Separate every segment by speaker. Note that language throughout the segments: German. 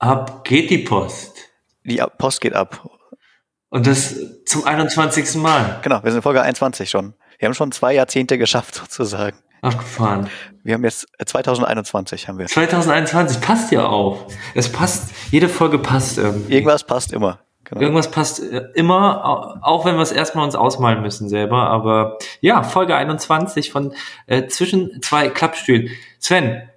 Speaker 1: Ab geht die Post.
Speaker 2: Die Post geht ab.
Speaker 1: Und das zum 21. Mal.
Speaker 2: Genau, wir sind in Folge 21 schon. Wir haben schon zwei Jahrzehnte geschafft, sozusagen.
Speaker 1: Abgefahren.
Speaker 2: Wir haben jetzt 2021 haben wir.
Speaker 1: 2021 passt ja auch. Es passt, jede Folge passt irgendwie.
Speaker 2: Irgendwas passt immer.
Speaker 1: Genau. Irgendwas passt äh, immer, auch wenn wir es erstmal uns ausmalen müssen selber. Aber ja, Folge 21 von äh, zwischen zwei Klappstühlen. Sven,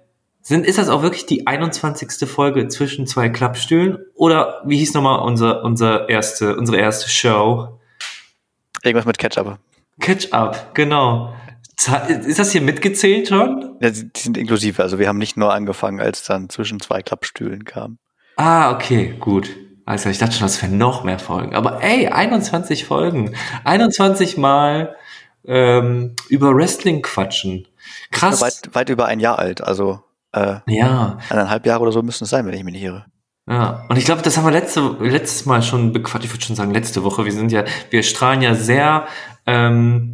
Speaker 1: sind, ist das auch wirklich die 21. Folge zwischen zwei Klappstühlen? Oder wie hieß nochmal unser, unser erste, unsere erste Show?
Speaker 2: Irgendwas mit Catch-Up.
Speaker 1: Catch-Up, genau. Ist das hier mitgezählt schon?
Speaker 2: Ja, die sind inklusive. Also wir haben nicht nur angefangen, als dann zwischen zwei Klappstühlen kam.
Speaker 1: Ah, okay, gut. Also ich dachte schon, das wären noch mehr Folgen. Aber ey, 21 Folgen. 21 Mal ähm, über Wrestling quatschen. Krass.
Speaker 2: Weit, weit über ein Jahr alt. Also äh,
Speaker 1: ja.
Speaker 2: eineinhalb Jahre oder so müssen es sein, wenn ich mich nicht irre.
Speaker 1: Ja, und ich glaube, das haben wir letzte, letztes Mal schon bequatscht, ich würde schon sagen, letzte Woche. Wir sind ja, wir strahlen ja sehr, ähm,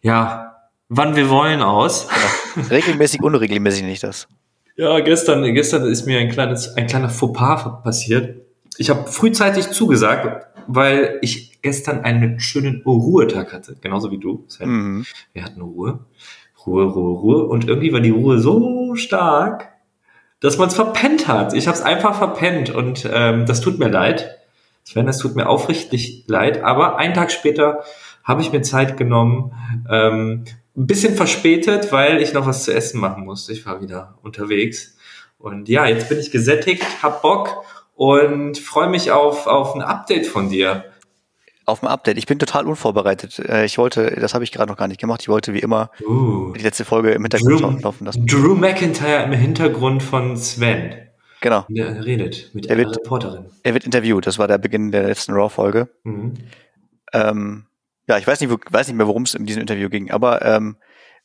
Speaker 1: ja, wann wir wollen aus.
Speaker 2: Ja. Regelmäßig, unregelmäßig nicht das.
Speaker 1: Ja, gestern, gestern ist mir ein kleines, ein kleiner Fauxpas passiert. Ich habe frühzeitig zugesagt, weil ich gestern einen schönen Ruhetag hatte, genauso wie du. Sven. Mhm. Wir hatten Ruhe. Ruhe, Ruhe, Ruhe. Und irgendwie war die Ruhe so stark, dass man es verpennt hat. Ich habe es einfach verpennt und ähm, das tut mir leid. Sven, das tut mir aufrichtig leid. Aber einen Tag später habe ich mir Zeit genommen, ähm, ein bisschen verspätet, weil ich noch was zu essen machen musste. Ich war wieder unterwegs. Und ja, jetzt bin ich gesättigt, hab Bock und freue mich auf, auf ein Update von dir
Speaker 2: auf dem Update. Ich bin total unvorbereitet. Äh, ich wollte, das habe ich gerade noch gar nicht gemacht. Ich wollte wie immer uh, die letzte Folge im Hintergrund Drew, laufen lassen.
Speaker 1: Drew McIntyre im Hintergrund von Sven.
Speaker 2: Genau.
Speaker 1: Der redet mit
Speaker 2: der Reporterin. Er wird interviewt. Das war der Beginn der letzten Raw-Folge. Mhm. Ähm, ja, ich weiß nicht, weiß nicht mehr, worum es in diesem Interview ging, aber ähm,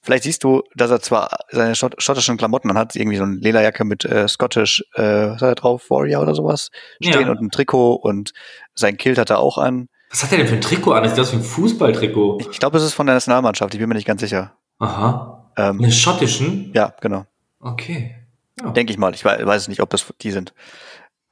Speaker 2: vielleicht siehst du, dass er zwar seine schottischen Klamotten hat, irgendwie so eine Lederjacke mit äh, Scottish, äh, was hat er drauf, Warrior oder sowas, stehen ja. und ein Trikot und sein Kilt hat er auch an.
Speaker 1: Was hat er denn für ein Trikot an? Ist das wie ein Fußballtrikot?
Speaker 2: Ich glaube, es ist von der Nationalmannschaft. Ich bin mir nicht ganz sicher.
Speaker 1: Aha. Ähm, Eine schottischen?
Speaker 2: Ja, genau.
Speaker 1: Okay.
Speaker 2: Ja. Denke ich mal. Ich weiß, weiß nicht, ob das die sind.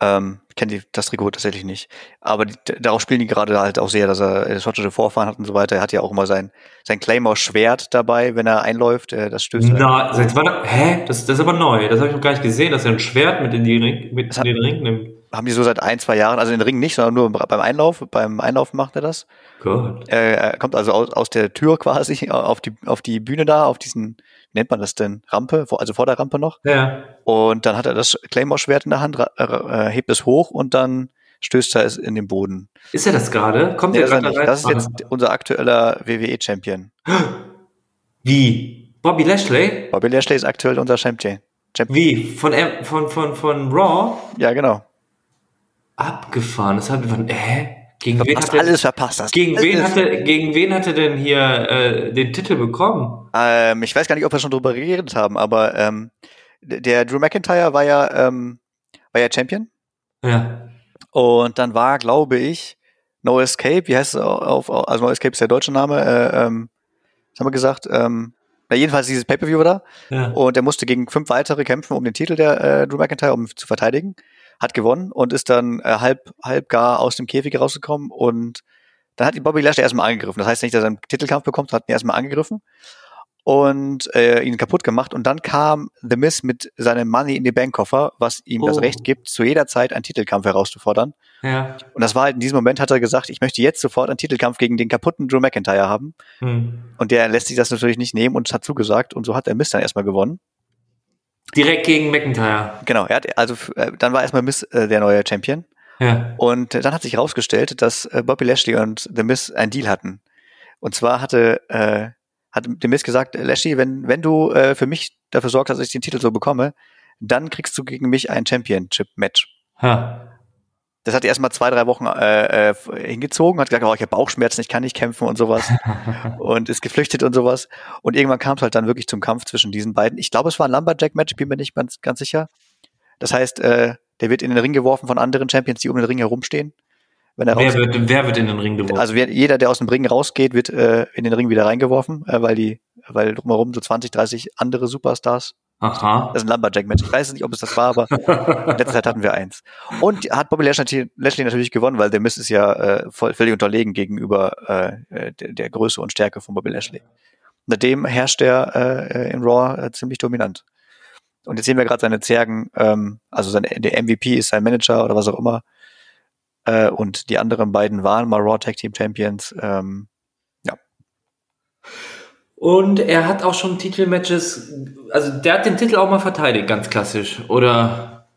Speaker 2: Ähm, ich kenne das Trikot tatsächlich nicht. Aber die, darauf spielen die gerade halt auch sehr, dass er äh, schottische Vorfahren hat und so weiter. Er hat ja auch immer sein, sein Claymore-Schwert dabei, wenn er einläuft. Äh, das stößt.
Speaker 1: Na, seit wann? Hä? Das, das ist aber neu. Das habe ich noch gar nicht gesehen, dass er ein Schwert mit in, die Ring, mit in den Ring nimmt
Speaker 2: haben die so seit ein, zwei Jahren, also in den Ring nicht, sondern nur beim Einlauf, beim Einlauf macht er das.
Speaker 1: Gut.
Speaker 2: Er kommt also aus, aus der Tür quasi auf die, auf die Bühne da, auf diesen, wie nennt man das denn, Rampe, also vor der Rampe noch.
Speaker 1: Ja.
Speaker 2: Und dann hat er das Claymore-Schwert in der Hand, äh, hebt es hoch und dann stößt er es in den Boden.
Speaker 1: Ist er das gerade? Kommt
Speaker 2: nee,
Speaker 1: er
Speaker 2: gerade rein? Das ist jetzt unser aktueller WWE-Champion.
Speaker 1: Wie? Bobby Lashley?
Speaker 2: Bobby Lashley ist aktuell unser Champion.
Speaker 1: Champion. Wie? Von, von, von, von Raw?
Speaker 2: Ja, genau.
Speaker 1: Abgefahren. Das hat man, hä?
Speaker 2: Gegen wen hat alles verpasst.
Speaker 1: Hast gegen wen hatte, gegen wen hatte denn hier äh, den Titel bekommen?
Speaker 2: Ähm, ich weiß gar nicht, ob wir schon drüber geredet haben, aber ähm, der Drew McIntyre war ja, ähm, war ja Champion.
Speaker 1: Ja.
Speaker 2: Und dann war, glaube ich, No Escape, wie heißt es auf, also No Escape ist der deutsche Name, äh, ähm, was haben wir gesagt? Ähm, na, jedenfalls dieses Pay-Per-View war da. Ja. Und er musste gegen fünf weitere kämpfen um den Titel der äh, Drew McIntyre, um zu verteidigen hat gewonnen und ist dann äh, halb, halb gar aus dem Käfig rausgekommen und dann hat ihn Bobby Lashley erstmal angegriffen. Das heißt nicht, dass er einen Titelkampf bekommt, hat ihn erstmal angegriffen und äh, ihn kaputt gemacht. Und dann kam The Miz mit seinem Money in the Bank Koffer, was ihm oh. das Recht gibt, zu jeder Zeit einen Titelkampf herauszufordern.
Speaker 1: Ja.
Speaker 2: Und das war halt in diesem Moment hat er gesagt, ich möchte jetzt sofort einen Titelkampf gegen den kaputten Drew McIntyre haben. Hm. Und der lässt sich das natürlich nicht nehmen und hat zugesagt. Und so hat der Miz dann erstmal gewonnen.
Speaker 1: Direkt gegen McIntyre.
Speaker 2: Genau, er hat, also äh, dann war erstmal Miss äh, der neue Champion.
Speaker 1: Ja.
Speaker 2: Und äh, dann hat sich herausgestellt, dass äh, Bobby Lashley und The Miss einen Deal hatten. Und zwar hatte, äh, hat The Miss gesagt, Lashley, wenn, wenn du äh, für mich dafür sorgst, dass ich den Titel so bekomme, dann kriegst du gegen mich ein Championship-Match.
Speaker 1: Ha.
Speaker 2: Das hat erstmal zwei, drei Wochen äh, äh, hingezogen, hat gesagt, oh, ich habe Bauchschmerzen, ich kann nicht kämpfen und sowas. und ist geflüchtet und sowas. Und irgendwann kam es halt dann wirklich zum Kampf zwischen diesen beiden. Ich glaube, es war ein Lumberjack-Match, bin mir nicht ganz, ganz sicher. Das heißt, äh, der wird in den Ring geworfen von anderen Champions, die um den Ring herumstehen.
Speaker 1: Wenn er wer, wird, wer wird in den Ring geworfen?
Speaker 2: Also wer, jeder, der aus dem Ring rausgeht, wird äh, in den Ring wieder reingeworfen, äh, weil die, weil drumherum so 20, 30 andere Superstars
Speaker 1: Aha.
Speaker 2: Das ist ein Lumberjack-Match. Ich weiß nicht, ob es das war, aber in letzter Zeit hatten wir eins. Und hat Bobby Lashley, Lashley natürlich gewonnen, weil der Mist ist ja äh, voll, völlig unterlegen gegenüber äh, der, der Größe und Stärke von Bobby Lashley. Seitdem herrscht er äh, in Raw äh, ziemlich dominant. Und jetzt sehen wir gerade seine Zergen, ähm, also sein, der MVP ist sein Manager oder was auch immer. Äh, und die anderen beiden waren mal Raw Tag Team Champions. Ähm, ja.
Speaker 1: Und er hat auch schon Titelmatches, also der hat den Titel auch mal verteidigt, ganz klassisch. Oder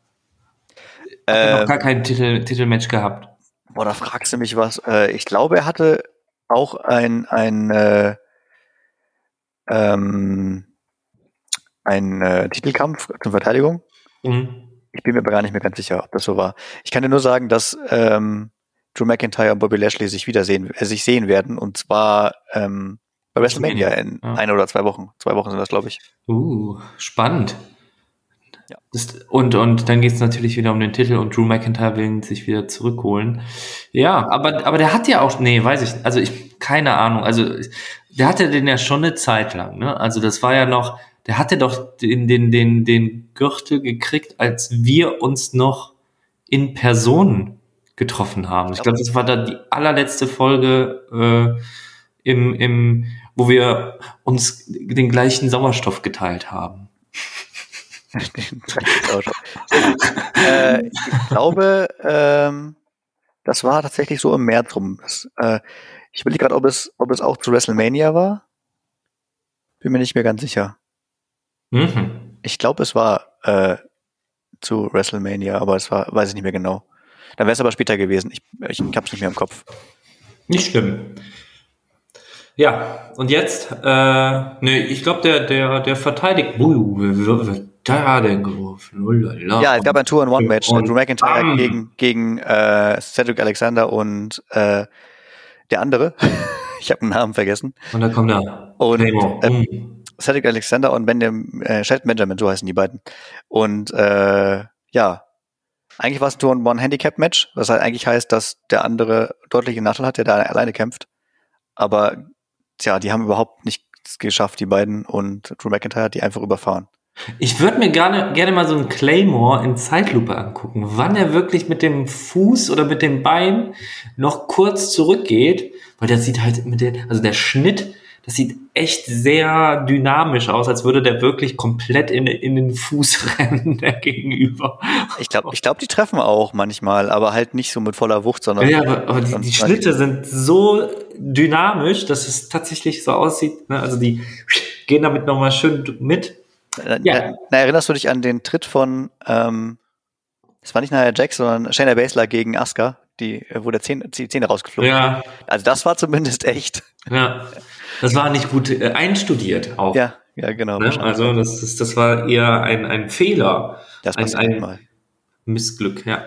Speaker 1: hat er noch gar ähm, kein Titel, Titelmatch gehabt?
Speaker 2: Boah, da fragst du mich was. Äh, ich glaube, er hatte auch ein, ein, äh, ähm, ein äh, Titelkampf zur Verteidigung. Mhm. Ich bin mir aber gar nicht mehr ganz sicher, ob das so war. Ich kann dir nur sagen, dass ähm, Drew McIntyre und Bobby Lashley sich wiedersehen, äh, sich sehen werden und zwar ähm, bei WrestleMania in ja. ein oder zwei Wochen. Zwei Wochen sind das, glaube ich.
Speaker 1: Uh, spannend. Ja. Das, und, und dann geht es natürlich wieder um den Titel und Drew McIntyre will sich wieder zurückholen. Ja, aber, aber der hat ja auch, nee, weiß ich, also ich, keine Ahnung, also der hatte den ja schon eine Zeit lang, ne? Also das war ja noch, der hatte doch den, den, den, den Gürtel gekriegt, als wir uns noch in Person getroffen haben. Ich glaube, das war da die allerletzte Folge äh, im, im, wo wir uns den gleichen Sauerstoff geteilt haben.
Speaker 2: äh, ich glaube, ähm, das war tatsächlich so im März rum. Das, äh, ich will gerade, ob es, ob es auch zu WrestleMania war. Bin mir nicht mehr ganz sicher. Mhm. Ich glaube, es war äh, zu WrestleMania, aber es war, weiß ich nicht mehr genau. Dann wäre es aber später gewesen. Ich, ich habe es nicht mehr im Kopf.
Speaker 1: Nicht schlimm. Ja, und jetzt, äh, nee, ich glaube, der, der, der verteidigt. Uh, wird da denn geworfen?
Speaker 2: Ullala. Ja, es gab ein Two-in-One-Match. Drew McIntyre bam. gegen, gegen äh, Cedric Alexander und äh, der andere. ich habe den Namen vergessen.
Speaker 1: Und da kommt er.
Speaker 2: Und äh, Cedric Alexander und Benjamin, äh, Shelton Benjamin, so heißen die beiden. Und äh, ja, eigentlich war es ein One-Handicap-Match, was halt eigentlich heißt, dass der andere deutliche Nachteil hat, der da alleine kämpft. Aber tja, die haben überhaupt nichts geschafft, die beiden, und Drew McIntyre hat die einfach überfahren.
Speaker 1: Ich würde mir gerne, gerne mal so einen Claymore in Zeitlupe angucken, wann er wirklich mit dem Fuß oder mit dem Bein noch kurz zurückgeht, weil der sieht halt mit der, also der Schnitt das sieht echt sehr dynamisch aus, als würde der wirklich komplett in, in den Fuß rennen, der Gegenüber.
Speaker 2: Ich glaube, ich glaub, die treffen auch manchmal, aber halt nicht so mit voller Wucht, sondern.
Speaker 1: Ja, aber, aber die, die Schnitte sind so dynamisch, dass es tatsächlich so aussieht. Ne? Also die gehen damit nochmal schön mit.
Speaker 2: Ja. Na, erinnerst du dich an den Tritt von, ähm, es war nicht Nia Jax, sondern Shayna Baszler gegen Asuka, die, wo der Zähne, die Zähne rausgeflogen
Speaker 1: Ja.
Speaker 2: Also das war zumindest echt.
Speaker 1: Ja. Das war nicht gut äh, einstudiert auch.
Speaker 2: Ja, ja, genau. Ne?
Speaker 1: Also das, das, das war eher ein, ein Fehler.
Speaker 2: Das
Speaker 1: ein, ein mal. Missglück, ja.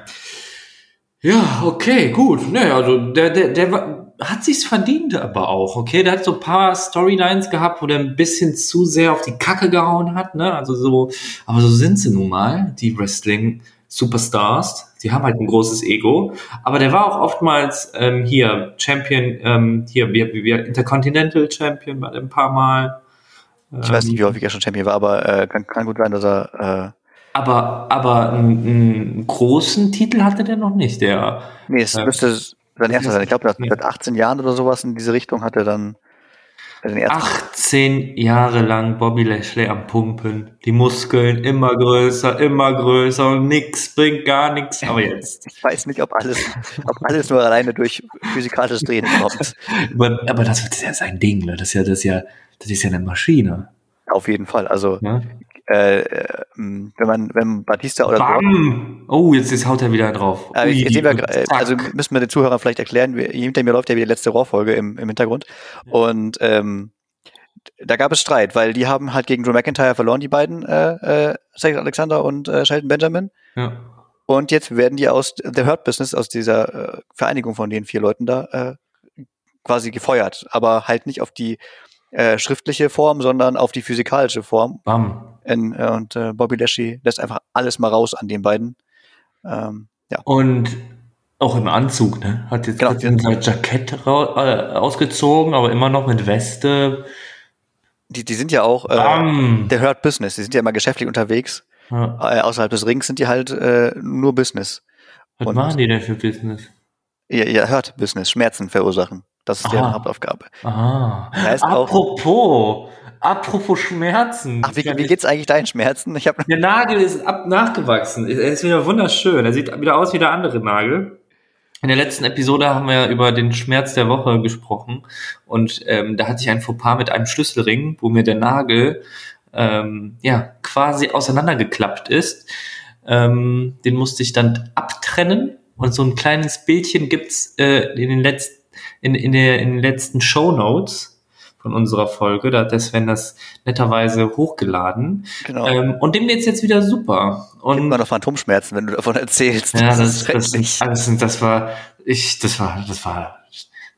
Speaker 1: Ja, okay, gut. Ne, also der, der, der war, hat sich's verdient aber auch, okay? Der hat so ein paar Storylines gehabt, wo der ein bisschen zu sehr auf die Kacke gehauen hat, ne? Also so, aber so sind sie nun mal, die Wrestling Superstars. Die haben halt ein großes Ego. Aber der war auch oftmals ähm, hier Champion, ähm, hier wie, wie Intercontinental Champion war ein paar Mal.
Speaker 2: Ich weiß nicht, wie häufig er schon Champion war, aber äh, kann, kann gut sein, dass er. Äh
Speaker 1: aber aber einen, großen Titel hatte der noch nicht. Der.
Speaker 2: Nee, es äh, müsste sein erster sein. Ich glaube, seit 18 Jahren oder sowas in diese Richtung hat er dann
Speaker 1: 18 Jahre lang Bobby Lashley am Pumpen. Die Muskeln immer größer, immer größer und nix, bringt gar nichts. Aber jetzt.
Speaker 2: Ich weiß nicht, ob alles, ob alles nur alleine durch physikalisches Training kommt.
Speaker 1: aber, aber das ist ja sein Ding, ne? Das ist ja, das ist ja, das ist ja eine Maschine.
Speaker 2: Auf jeden Fall. Also, ja? Äh, ähm, wenn man, wenn Batista oder
Speaker 1: Bam! Oh, jetzt, jetzt haut er wieder drauf.
Speaker 2: Äh, Ui, jetzt sehen wir, also müssen wir den Zuhörern vielleicht erklären, hinter mir läuft ja wieder die letzte Raw-Folge im, im Hintergrund. Und ähm, da gab es Streit, weil die haben halt gegen Drew McIntyre verloren, die beiden, äh, äh, Alexander und äh, Shelton Benjamin.
Speaker 1: Ja.
Speaker 2: Und jetzt werden die aus der Hurt Business, aus dieser äh, Vereinigung von den vier Leuten da, äh, quasi gefeuert, aber halt nicht auf die äh, schriftliche Form, sondern auf die physikalische Form.
Speaker 1: Bam.
Speaker 2: In, äh, und äh, Bobby Lashley lässt einfach alles mal raus an den beiden. Ähm, ja.
Speaker 1: Und auch im Anzug, ne? Hat jetzt, genau. hat sein Jackett äh, ausgezogen, aber immer noch mit Weste.
Speaker 2: die, die sind ja auch, äh, der hört Business, die sind ja immer geschäftlich unterwegs. Ja. Äh, außerhalb des Rings sind die halt äh, nur Business.
Speaker 1: Was Und, machen die denn für Business?
Speaker 2: Ihr, ihr hört Business, Schmerzen verursachen. Das ist Aha. deren Hauptaufgabe.
Speaker 1: Ah. Apropos, apropos Schmerzen.
Speaker 2: Ach, wie, wie geht's eigentlich deinen Schmerzen?
Speaker 1: Ich hab der Nagel ist ab, nachgewachsen. Er ist wieder wunderschön. Er sieht wieder aus wie der andere Nagel. In der letzten Episode haben wir über den Schmerz der Woche gesprochen und ähm, da hatte ich ein Fauxpas mit einem Schlüsselring, wo mir der Nagel ähm, ja quasi auseinandergeklappt ist. Ähm, den musste ich dann abtrennen und so ein kleines Bildchen gibt's äh, in den letzten in, in, der, in den letzten Show Notes von unserer Folge. Da hat der Sven das netterweise hochgeladen. Genau. Ähm, und dem geht's jetzt wieder super. Und
Speaker 2: man noch Phantomschmerzen, wenn du davon erzählst.
Speaker 1: Ja, das, das, das, das, das war, ich, das war, das war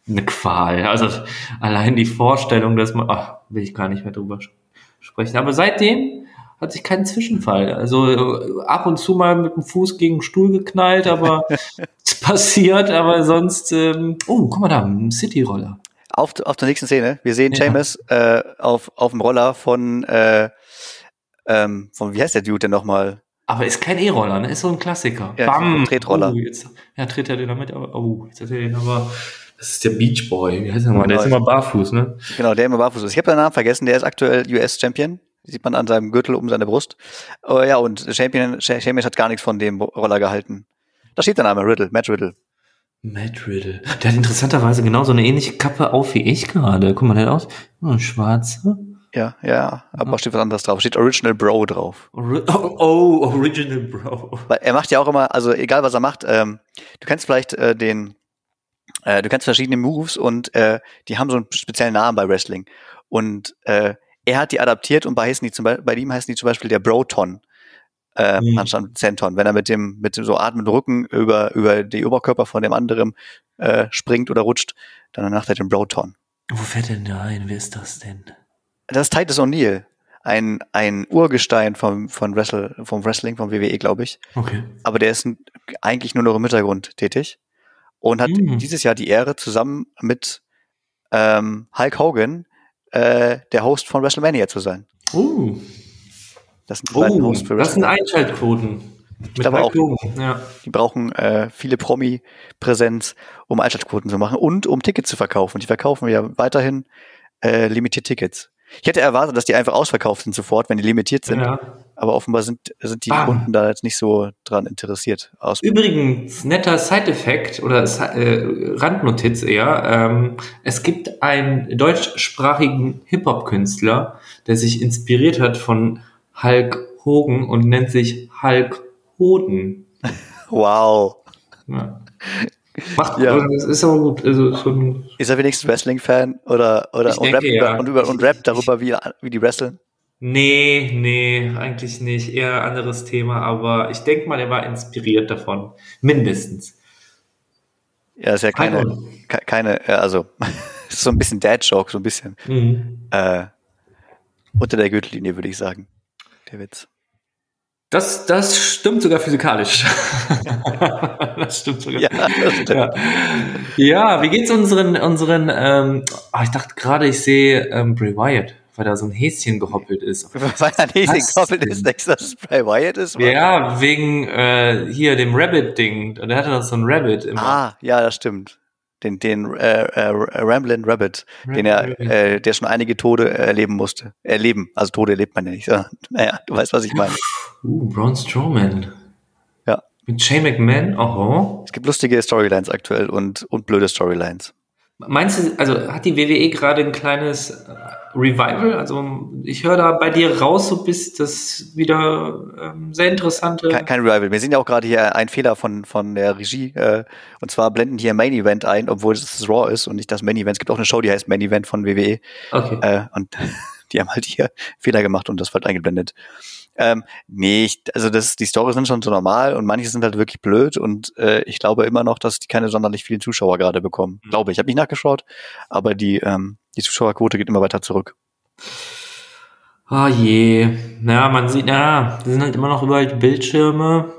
Speaker 1: eine Qual. Also allein die Vorstellung, dass man, ach, will ich gar nicht mehr drüber sprechen. Aber seitdem hat sich kein Zwischenfall. Also äh, ab und zu mal mit dem Fuß gegen den Stuhl geknallt, aber es passiert, aber sonst, ähm, oh, guck mal da, ein City-Roller
Speaker 2: auf, auf der nächsten Szene. Wir sehen ja. James äh, auf, auf dem Roller von, äh, ähm, von, wie heißt der Dude denn nochmal?
Speaker 1: Aber ist kein E-Roller, ne? Ist so ein Klassiker.
Speaker 2: Ja, Bam! Tretroller.
Speaker 1: Oh, jetzt, ja, tritt er den damit, aber, oh, jetzt hat er den aber, das ist der Beach Boy. Wie heißt der mal? Der ist immer barfuß, ne?
Speaker 2: Genau, der immer barfuß ist. Ich habe den Namen vergessen, der ist aktuell US-Champion. Sieht man an seinem Gürtel um seine Brust. Oh, ja, und Champion, Champion hat gar nichts von dem Roller gehalten. Da steht der Name, Riddle, Matt Riddle.
Speaker 1: Matt Riddle. Der hat interessanterweise genau so eine ähnliche Kappe auf wie ich gerade. Guck mal, der hat aus. Oh, schwarze.
Speaker 2: Ja, ja, aber ja. steht was anderes drauf. Steht Original Bro drauf.
Speaker 1: oh, oh, Original Bro.
Speaker 2: Weil er macht ja auch immer, also egal was er macht, ähm, du kennst vielleicht äh, den, äh, du kennst verschiedene Moves und äh, die haben so einen speziellen Namen bei Wrestling. Und äh, er hat die adaptiert und bei, heißen die zum Beispiel, bei ihm heißen die zum Beispiel der Broton äh, mhm. anstatt Zenton. Wenn er mit dem, mit dem so atmenden Rücken über, über die Oberkörper von dem anderen äh, springt oder rutscht, dann macht er den Broton.
Speaker 1: Wo fährt denn der ein? Wer ist das denn?
Speaker 2: Das ist Titus O'Neill. Ein, ein Urgestein vom, von Wrestle, vom Wrestling, vom WWE, glaube ich.
Speaker 1: Okay.
Speaker 2: Aber der ist eigentlich nur noch im Hintergrund tätig und hat mhm. dieses Jahr die Ehre, zusammen mit ähm, Hulk Hogan äh, der Host von WrestleMania zu sein.
Speaker 1: Uh.
Speaker 2: Das sind
Speaker 1: die oh, beiden Hosts für Das sind Einschaltquoten.
Speaker 2: Ich glaube auch, ja. die brauchen äh, viele Promi-Präsenz, um Einschaltquoten zu machen und um Tickets zu verkaufen. Die verkaufen ja weiterhin äh, limitiert Tickets. Ich hätte erwartet, dass die einfach ausverkauft sind sofort, wenn die limitiert sind. Ja. Aber offenbar sind, sind die Bam. Kunden da jetzt nicht so dran interessiert.
Speaker 1: Aus Übrigens, netter Side-Effekt oder äh, Randnotiz eher. Ähm, es gibt einen deutschsprachigen Hip-Hop-Künstler, der sich inspiriert hat von Hulk Hogan und nennt sich Hulk Hoden.
Speaker 2: Wow.
Speaker 1: Ja. Macht, ja. das ist aber gut. Also schon
Speaker 2: ist er wenigstens Wrestling-Fan oder, oder und, denke, rappt, ja. und, über, und rappt darüber, wie, wie die wresteln?
Speaker 1: Nee, nee, eigentlich nicht. Eher anderes Thema, aber ich denke mal, er war inspiriert davon. Mindestens.
Speaker 2: Ja, ist ja keine, keine, also, ist so ein bisschen Dad-Joke, so ein bisschen. Mhm. Äh, unter der Gürtellinie, würde ich sagen der Witz.
Speaker 1: Das, das stimmt sogar physikalisch. das stimmt sogar. Ja, stimmt. Ja. ja, wie geht's unseren, unseren, ähm, oh, ich dachte gerade, ich sehe ähm, Bray Wyatt, weil da so ein Häschen gehoppelt ist.
Speaker 2: Weil da ein Häschen gehoppelt ist, denkst du, dass es Bray Wyatt ist?
Speaker 1: Oder? Ja, wegen äh, hier dem Rabbit-Ding. Der hatte noch so ein Rabbit immer.
Speaker 2: Ah, ja, das stimmt den, den äh, äh, Ramblin' Rabbit, Ramblin den er, äh, der schon einige Tode erleben musste. Erleben, also Tode erlebt man ja nicht. Naja, du weißt, was ich meine.
Speaker 1: Uh, Braun Strowman.
Speaker 2: Ja.
Speaker 1: Mit Shane McMahon, oho.
Speaker 2: Es gibt lustige Storylines aktuell und, und blöde Storylines.
Speaker 1: Meinst du, also hat die WWE gerade ein kleines äh, Revival? Also ich höre da bei dir raus, so bist das wieder ähm, sehr interessante.
Speaker 2: Kein, kein, Revival. Wir sehen ja auch gerade hier einen Fehler von, von der Regie. Äh, und zwar blenden hier Main Event ein, obwohl es das Raw ist und nicht das Main Event. Es gibt auch eine Show, die heißt Main Event von WWE.
Speaker 1: Okay.
Speaker 2: Äh, und die haben halt hier Fehler gemacht und das wird eingeblendet. Ähm, nee, also das, die Storys sind schon so normal und manche sind halt wirklich blöd und äh, ich glaube immer noch, dass die keine sonderlich vielen Zuschauer gerade bekommen. Mhm. Glaube ich. Habe nicht nachgeschaut, aber die, ähm, die Zuschauerquote geht immer weiter zurück.
Speaker 1: Ah oh je. Ja, man sieht, ja, das sind halt immer noch überall die Bildschirme.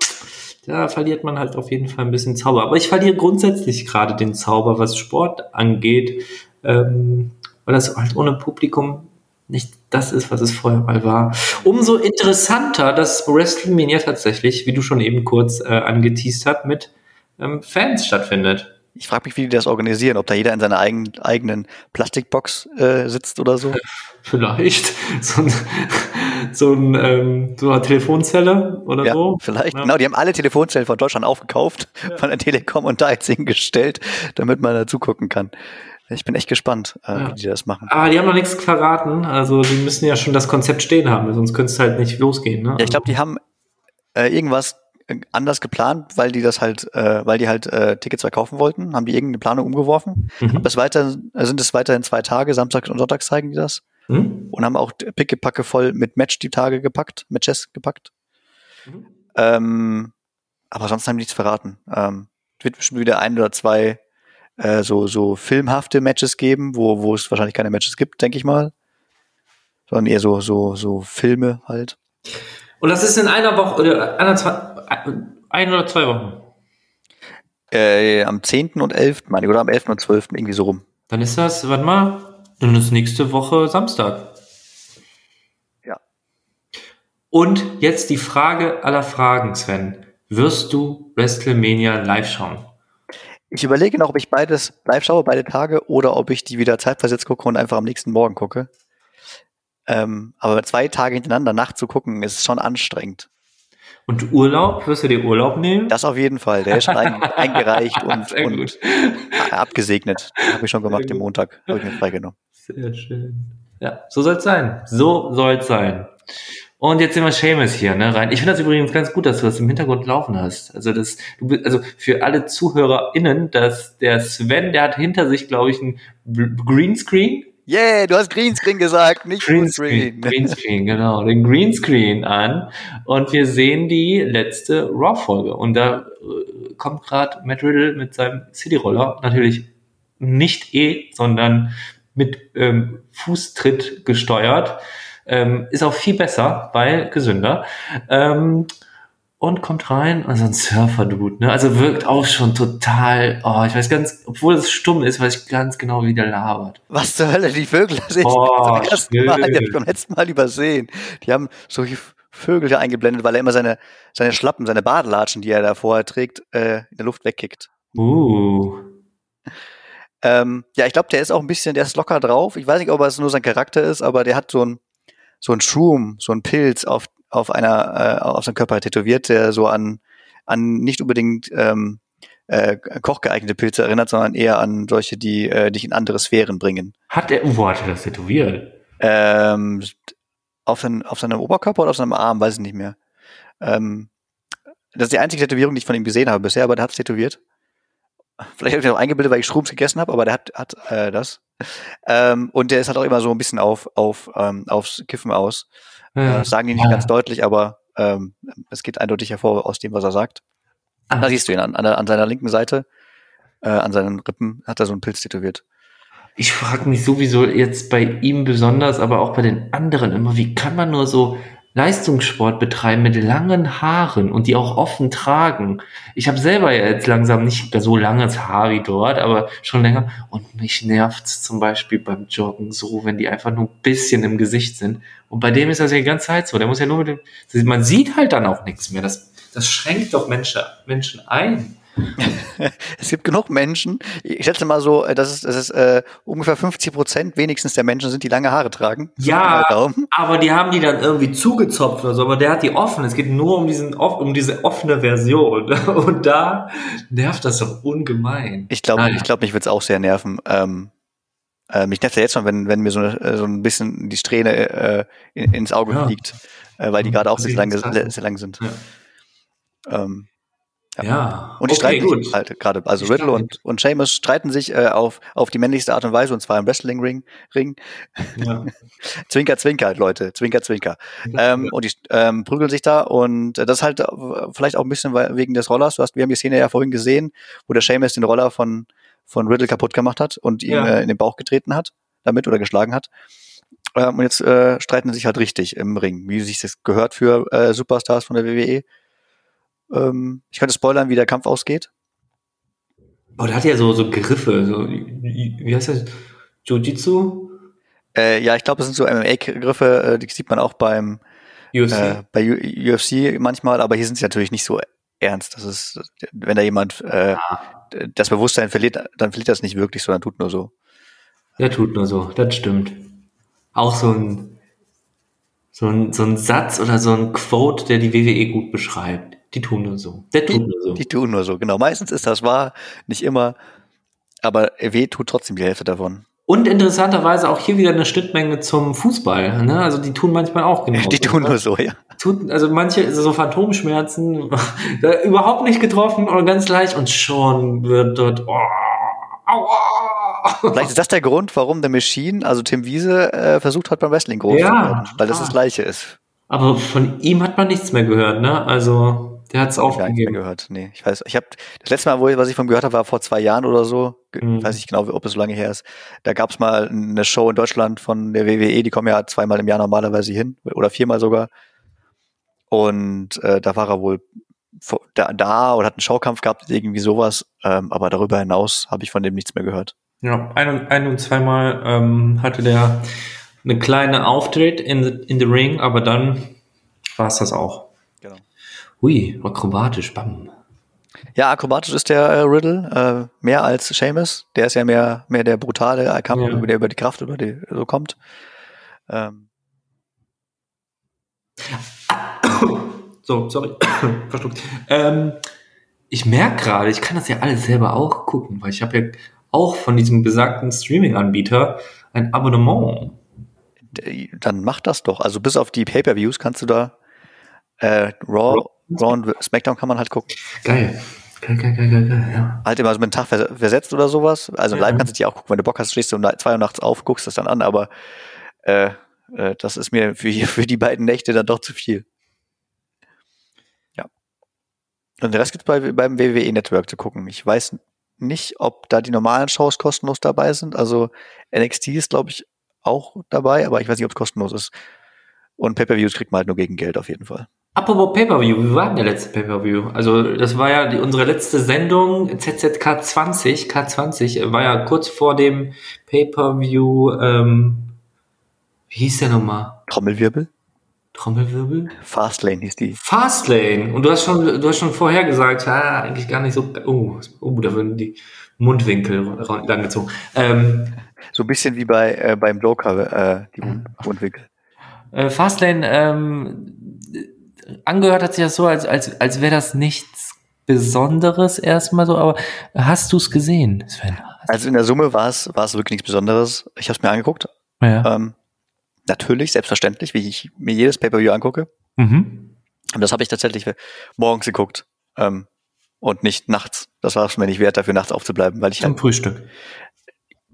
Speaker 1: Da verliert man halt auf jeden Fall ein bisschen Zauber. Aber ich verliere grundsätzlich gerade den Zauber, was Sport angeht, ähm, weil das halt ohne Publikum nicht das ist, was es vorher mal war. Umso interessanter, dass WrestleMania tatsächlich, wie du schon eben kurz äh, angeteased hat, mit ähm, Fans stattfindet.
Speaker 2: Ich frage mich, wie die das organisieren, ob da jeder in seiner eigen, eigenen Plastikbox äh, sitzt oder so.
Speaker 1: Vielleicht. So, ein, so, ein, ähm, so eine Telefonzelle oder
Speaker 2: ja,
Speaker 1: so.
Speaker 2: Vielleicht, ja. genau. Die haben alle Telefonzellen von Deutschland aufgekauft, ja. von der Telekom und da jetzt hingestellt, damit man da zugucken kann. Ich bin echt gespannt, äh, ja. wie die das machen.
Speaker 1: Ah, die haben noch nichts verraten. Also die müssen ja schon das Konzept stehen haben, sonst könnte es halt nicht losgehen. Ne?
Speaker 2: Ja, ich glaube, die haben äh, irgendwas anders geplant, weil die das halt, äh, weil die halt äh, Tickets verkaufen wollten, haben die irgendeine Planung umgeworfen. Mhm. Aber weiter, sind es weiterhin zwei Tage, Samstag und Sonntag zeigen die das. Mhm. Und haben auch Pickepacke voll mit Match die Tage gepackt, Matches gepackt. Mhm. Ähm, aber sonst haben die nichts verraten. Ähm, es wird bestimmt wieder ein oder zwei äh, so, so filmhafte Matches geben, wo, wo es wahrscheinlich keine Matches gibt, denke ich mal. Sondern eher so, so, so Filme halt.
Speaker 1: Und das ist in einer Woche oder einer, zwei, ein oder zwei Wochen?
Speaker 2: Äh, am 10. und 11. meine ich, oder am 11. und 12. irgendwie so rum.
Speaker 1: Dann ist das, warte mal, dann ist nächste Woche Samstag.
Speaker 2: Ja.
Speaker 1: Und jetzt die Frage aller Fragen, Sven. Wirst du WrestleMania live schauen?
Speaker 2: Ich überlege noch, ob ich beides live schaue, beide Tage, oder ob ich die wieder zeitversetzt gucke und einfach am nächsten Morgen gucke. Ähm, aber zwei Tage hintereinander nachzugucken, ist schon anstrengend.
Speaker 1: Und Urlaub? Wirst du dir Urlaub nehmen?
Speaker 2: Das auf jeden Fall. Der ist schon ein, eingereicht und, und abgesegnet. Habe ich schon gemacht, den Montag. Habe ich mir freigenommen.
Speaker 1: Sehr schön. Ja, so soll es sein. So soll es sein. Und jetzt sehen wir Seamus hier ne, rein. Ich finde das übrigens ganz gut, dass du das im Hintergrund laufen hast. Also das, du bist, also für alle ZuhörerInnen, dass der Sven, der hat hinter sich, glaube ich, ein Greenscreen
Speaker 2: Yeah, du hast Greenscreen gesagt, nicht Greenscreen.
Speaker 1: Greenscreen, genau, den Greenscreen an und wir sehen die letzte Raw-Folge und da äh, kommt gerade Matt Riddle mit seinem City-Roller, natürlich nicht E, sondern mit ähm, Fußtritt gesteuert. Ähm, ist auch viel besser, weil gesünder. Ähm, und kommt rein, also ein Surfer-Dude, ne? Also wirkt auch schon total, oh, ich weiß ganz, obwohl es stumm ist, weiß ich ganz genau, wie der labert.
Speaker 2: Was zur Hölle, die Vögel, das oh, das erste Mal, die habe ich beim letzten Mal übersehen. Die haben solche Vögel da eingeblendet, weil er immer seine, seine Schlappen, seine Badelatschen, die er da vorher trägt, äh, in der Luft wegkickt.
Speaker 1: Uh.
Speaker 2: Ähm, ja, ich glaube, der ist auch ein bisschen, der ist locker drauf. Ich weiß nicht, ob es nur sein Charakter ist, aber der hat so ein, so ein Shroom, so ein Pilz auf auf einer äh, auf seinem Körper tätowiert, der so an an nicht unbedingt ähm, äh, kochgeeignete Pilze erinnert, sondern eher an solche, die äh, dich in andere Sphären bringen.
Speaker 1: Hat er, wo hat er das tätowiert?
Speaker 2: Ähm, auf, sein, auf seinem Oberkörper oder auf seinem Arm, weiß ich nicht mehr. Ähm, das ist die einzige Tätowierung, die ich von ihm gesehen habe bisher, aber der hat es tätowiert. Vielleicht habe ich noch eingebildet, weil ich Schrubs gegessen habe, aber der hat, hat äh, das. Ähm, und der ist halt auch immer so ein bisschen auf, auf, ähm, aufs Kiffen aus. Ja. Äh, sagen die nicht ja. ganz deutlich, aber ähm, es geht eindeutig hervor aus dem, was er sagt. Ah. Da siehst du ihn an, an, an seiner linken Seite, äh, an seinen Rippen hat er so einen Pilz tätowiert.
Speaker 1: Ich frage mich sowieso jetzt bei ihm besonders, aber auch bei den anderen immer, wie kann man nur so Leistungssport betreiben mit langen Haaren und die auch offen tragen. Ich habe selber jetzt langsam nicht so langes Haar wie dort, aber schon länger. Und mich nervt's zum Beispiel beim Joggen so, wenn die einfach nur ein bisschen im Gesicht sind. Und bei dem ist das ja die ganze Zeit so. Der muss ja nur mit dem, man sieht halt dann auch nichts mehr. Das, das schränkt doch Menschen, Menschen ein.
Speaker 2: Es gibt genug Menschen, ich schätze mal so, äh, dass es, dass es äh, ungefähr 50 Prozent wenigstens der Menschen sind, die lange Haare tragen.
Speaker 1: Ja, aber die haben die dann irgendwie zugezopft oder so, aber der hat die offen. Es geht nur um, diesen, um diese offene Version. Und da nervt das doch ungemein.
Speaker 2: Ich glaube, naja. ich glaube, mich wird es auch sehr nerven. Ähm, äh, mich nervt ja jetzt schon, wenn, wenn mir so, eine, so ein bisschen die Strähne äh, in, ins Auge ja. fliegt, äh, weil die gerade auch sehr lang, sehr lang sind. Ja. Ähm,
Speaker 1: ja. ja.
Speaker 2: Und die okay, streiten sich halt gerade, also ich Riddle und, und Seamus streiten sich äh, auf, auf die männlichste Art und Weise, und zwar im Wrestling-Ring. Ring. Ja. zwinker, zwinker, Leute, zwinker, zwinker. ähm, und die ähm, prügeln sich da und äh, das halt äh, vielleicht auch ein bisschen wegen des Rollers. Du hast, wir haben die Szene ja vorhin gesehen, wo der Seamus den Roller von, von Riddle kaputt gemacht hat und ihm äh, in den Bauch getreten hat damit oder geschlagen hat. Ähm, und jetzt äh, streiten sie sich halt richtig im Ring, wie sich das gehört für äh, Superstars von der WWE. Ähm, ich könnte spoilern, wie der Kampf ausgeht.
Speaker 1: Oh, der hat ja so, so Griffe. So, wie heißt das? Jiu-Jitsu?
Speaker 2: Äh, ja, ich glaube, es sind so MMA-Griffe, äh, die sieht man auch beim UFC. Äh, bei U UFC manchmal, aber hier sind sie natürlich nicht so ernst. Das ist, wenn da jemand äh, ja. das Bewusstsein verliert, dann verliert das nicht wirklich, sondern tut nur so.
Speaker 1: Der tut nur so, das stimmt. Auch so ein, so ein, so ein Satz oder so ein Quote, der die WWE gut beschreibt. Die tun nur so.
Speaker 2: Der tut die, nur so. Die tun nur so, genau. Meistens ist das wahr, nicht immer. Aber weh tut trotzdem die Hälfte davon.
Speaker 1: Und interessanterweise auch hier wieder eine Schnittmenge zum Fußball. Ne? Also die tun manchmal auch
Speaker 2: genau. Die tun nur so, ja.
Speaker 1: Tut, also manche so Phantomschmerzen, überhaupt nicht getroffen oder ganz leicht und schon wird dort. Oh,
Speaker 2: aua. Vielleicht ist das der Grund, warum der Machine, also Tim Wiese, äh, versucht hat beim Wrestling groß ja, zu werden, weil das das Gleiche ist.
Speaker 1: Aber von ihm hat man nichts mehr gehört, ne? Also der hat es aufgegeben.
Speaker 2: Ja, gehört. Nee, ich weiß, ich habe das letzte Mal, wo ich, was ich von gehört habe, war vor zwei Jahren oder so. Mhm. Weiß ich genau, ob es so lange her ist. Da gab es mal eine Show in Deutschland von der WWE, die kommen ja zweimal im Jahr normalerweise hin oder viermal sogar. Und äh, da war er wohl da, da oder hat einen Schaukampf gehabt, irgendwie sowas. Ähm, aber darüber hinaus habe ich von dem nichts mehr gehört.
Speaker 1: Ja, ein und, ein und zweimal ähm, hatte der eine kleine Auftritt in the, in the Ring, aber dann war es das auch. Hui, akrobatisch, bam.
Speaker 2: Ja, akrobatisch ist der äh, Riddle äh, mehr als Seamus. Der ist ja mehr, mehr der brutale Kampf, ja. der über die Kraft über die so kommt. Ähm.
Speaker 1: So, sorry, verschluckt. Ähm, ich merke gerade, ich kann das ja alles selber auch gucken, weil ich habe ja auch von diesem besagten Streaming-Anbieter ein Abonnement.
Speaker 2: Dann mach das doch. Also bis auf die Pay-per-Views kannst du da äh, Raw, Raw und SmackDown kann man halt gucken.
Speaker 1: Geil. Geil, geil, geil, geil, geil, ja.
Speaker 2: Halt immer so mit einem Tag versetzt oder sowas. Also ja. live kannst du dich auch gucken. Wenn du Bock hast, stehst du um zwei Uhr nachts auf, guckst das dann an, aber äh, äh, das ist mir für, für die beiden Nächte dann doch zu viel. Ja. Und den Rest gibt's bei, beim WWE Network zu gucken. Ich weiß nicht, ob da die normalen Shows kostenlos dabei sind. Also NXT ist, glaube ich, auch dabei, aber ich weiß nicht, ob es kostenlos ist. Und Pay-Per-Views kriegt man halt nur gegen Geld auf jeden Fall.
Speaker 1: Apropos Pay-Per-View, wie war denn der letzte Pay-Per-View? Also, das war ja die, unsere letzte Sendung, ZZK 20, K20, war ja kurz vor dem Pay-Per-View, ähm, wie hieß der nochmal?
Speaker 2: Trommelwirbel?
Speaker 1: Trommelwirbel?
Speaker 2: Fastlane hieß die.
Speaker 1: Fastlane. Und du hast schon, du hast schon vorher gesagt, ja, eigentlich gar nicht so, oh, oh da würden die Mundwinkel langgezogen. Ähm,
Speaker 2: so ein bisschen wie bei, äh, beim Joker, äh, die Mundwinkel.
Speaker 1: Äh, Fastlane, ähm, angehört hat sich das so, als, als, als wäre das nichts Besonderes erstmal so, aber hast du es gesehen, Sven?
Speaker 2: Also in der Summe war es, war es wirklich nichts Besonderes. Ich habe es mir angeguckt. Ja. Ähm, natürlich, selbstverständlich, wie ich mir jedes Pay-Per-View angucke. Mhm. Und das habe ich tatsächlich morgens geguckt. Ähm, und nicht nachts. Das war es mir nicht wert, dafür nachts aufzubleiben, weil ich.
Speaker 1: Zum halt, Frühstück.